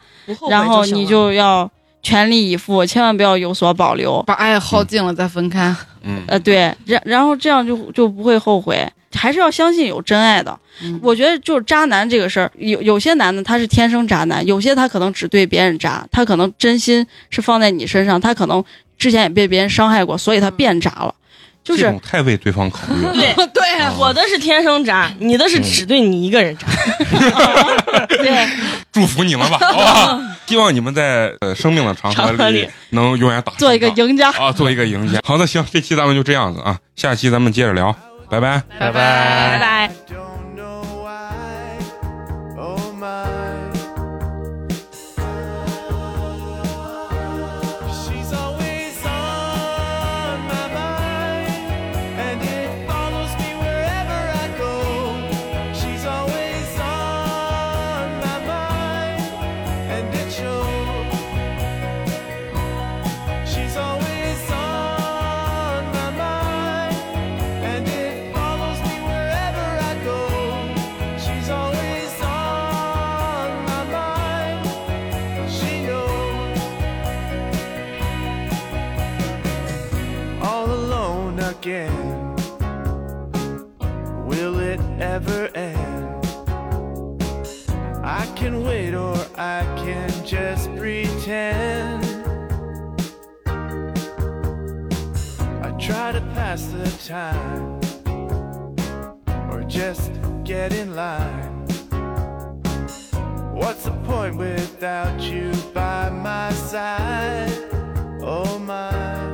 然后你就要全力以赴，千万不要有所保留。把爱耗尽了再分开。嗯，呃，对，然然后这样就就不会后悔，还是要相信有真爱的。嗯我觉得就是渣男这个事儿，有有些男的他是天生渣男，有些他可能只对别人渣，他可能真心是放在你身上，他可能之前也被别人伤害过，所以他变渣了。就是太为对方考虑了。[LAUGHS] 对。[LAUGHS] 对啊，我的是天生渣，你的是只对你一个人渣。[LAUGHS] 对，祝福你们吧，好吧？希望你们在呃生命的长河里长河里能永远打做一个赢家。啊，做一个赢家。好的，行，这期咱们就这样子啊，下期咱们接着聊，拜拜。拜拜拜。don't again. Will it ever end? I can wait or I can just pretend. I try to pass the time or just get in line. What's the point without you by my side? Oh my.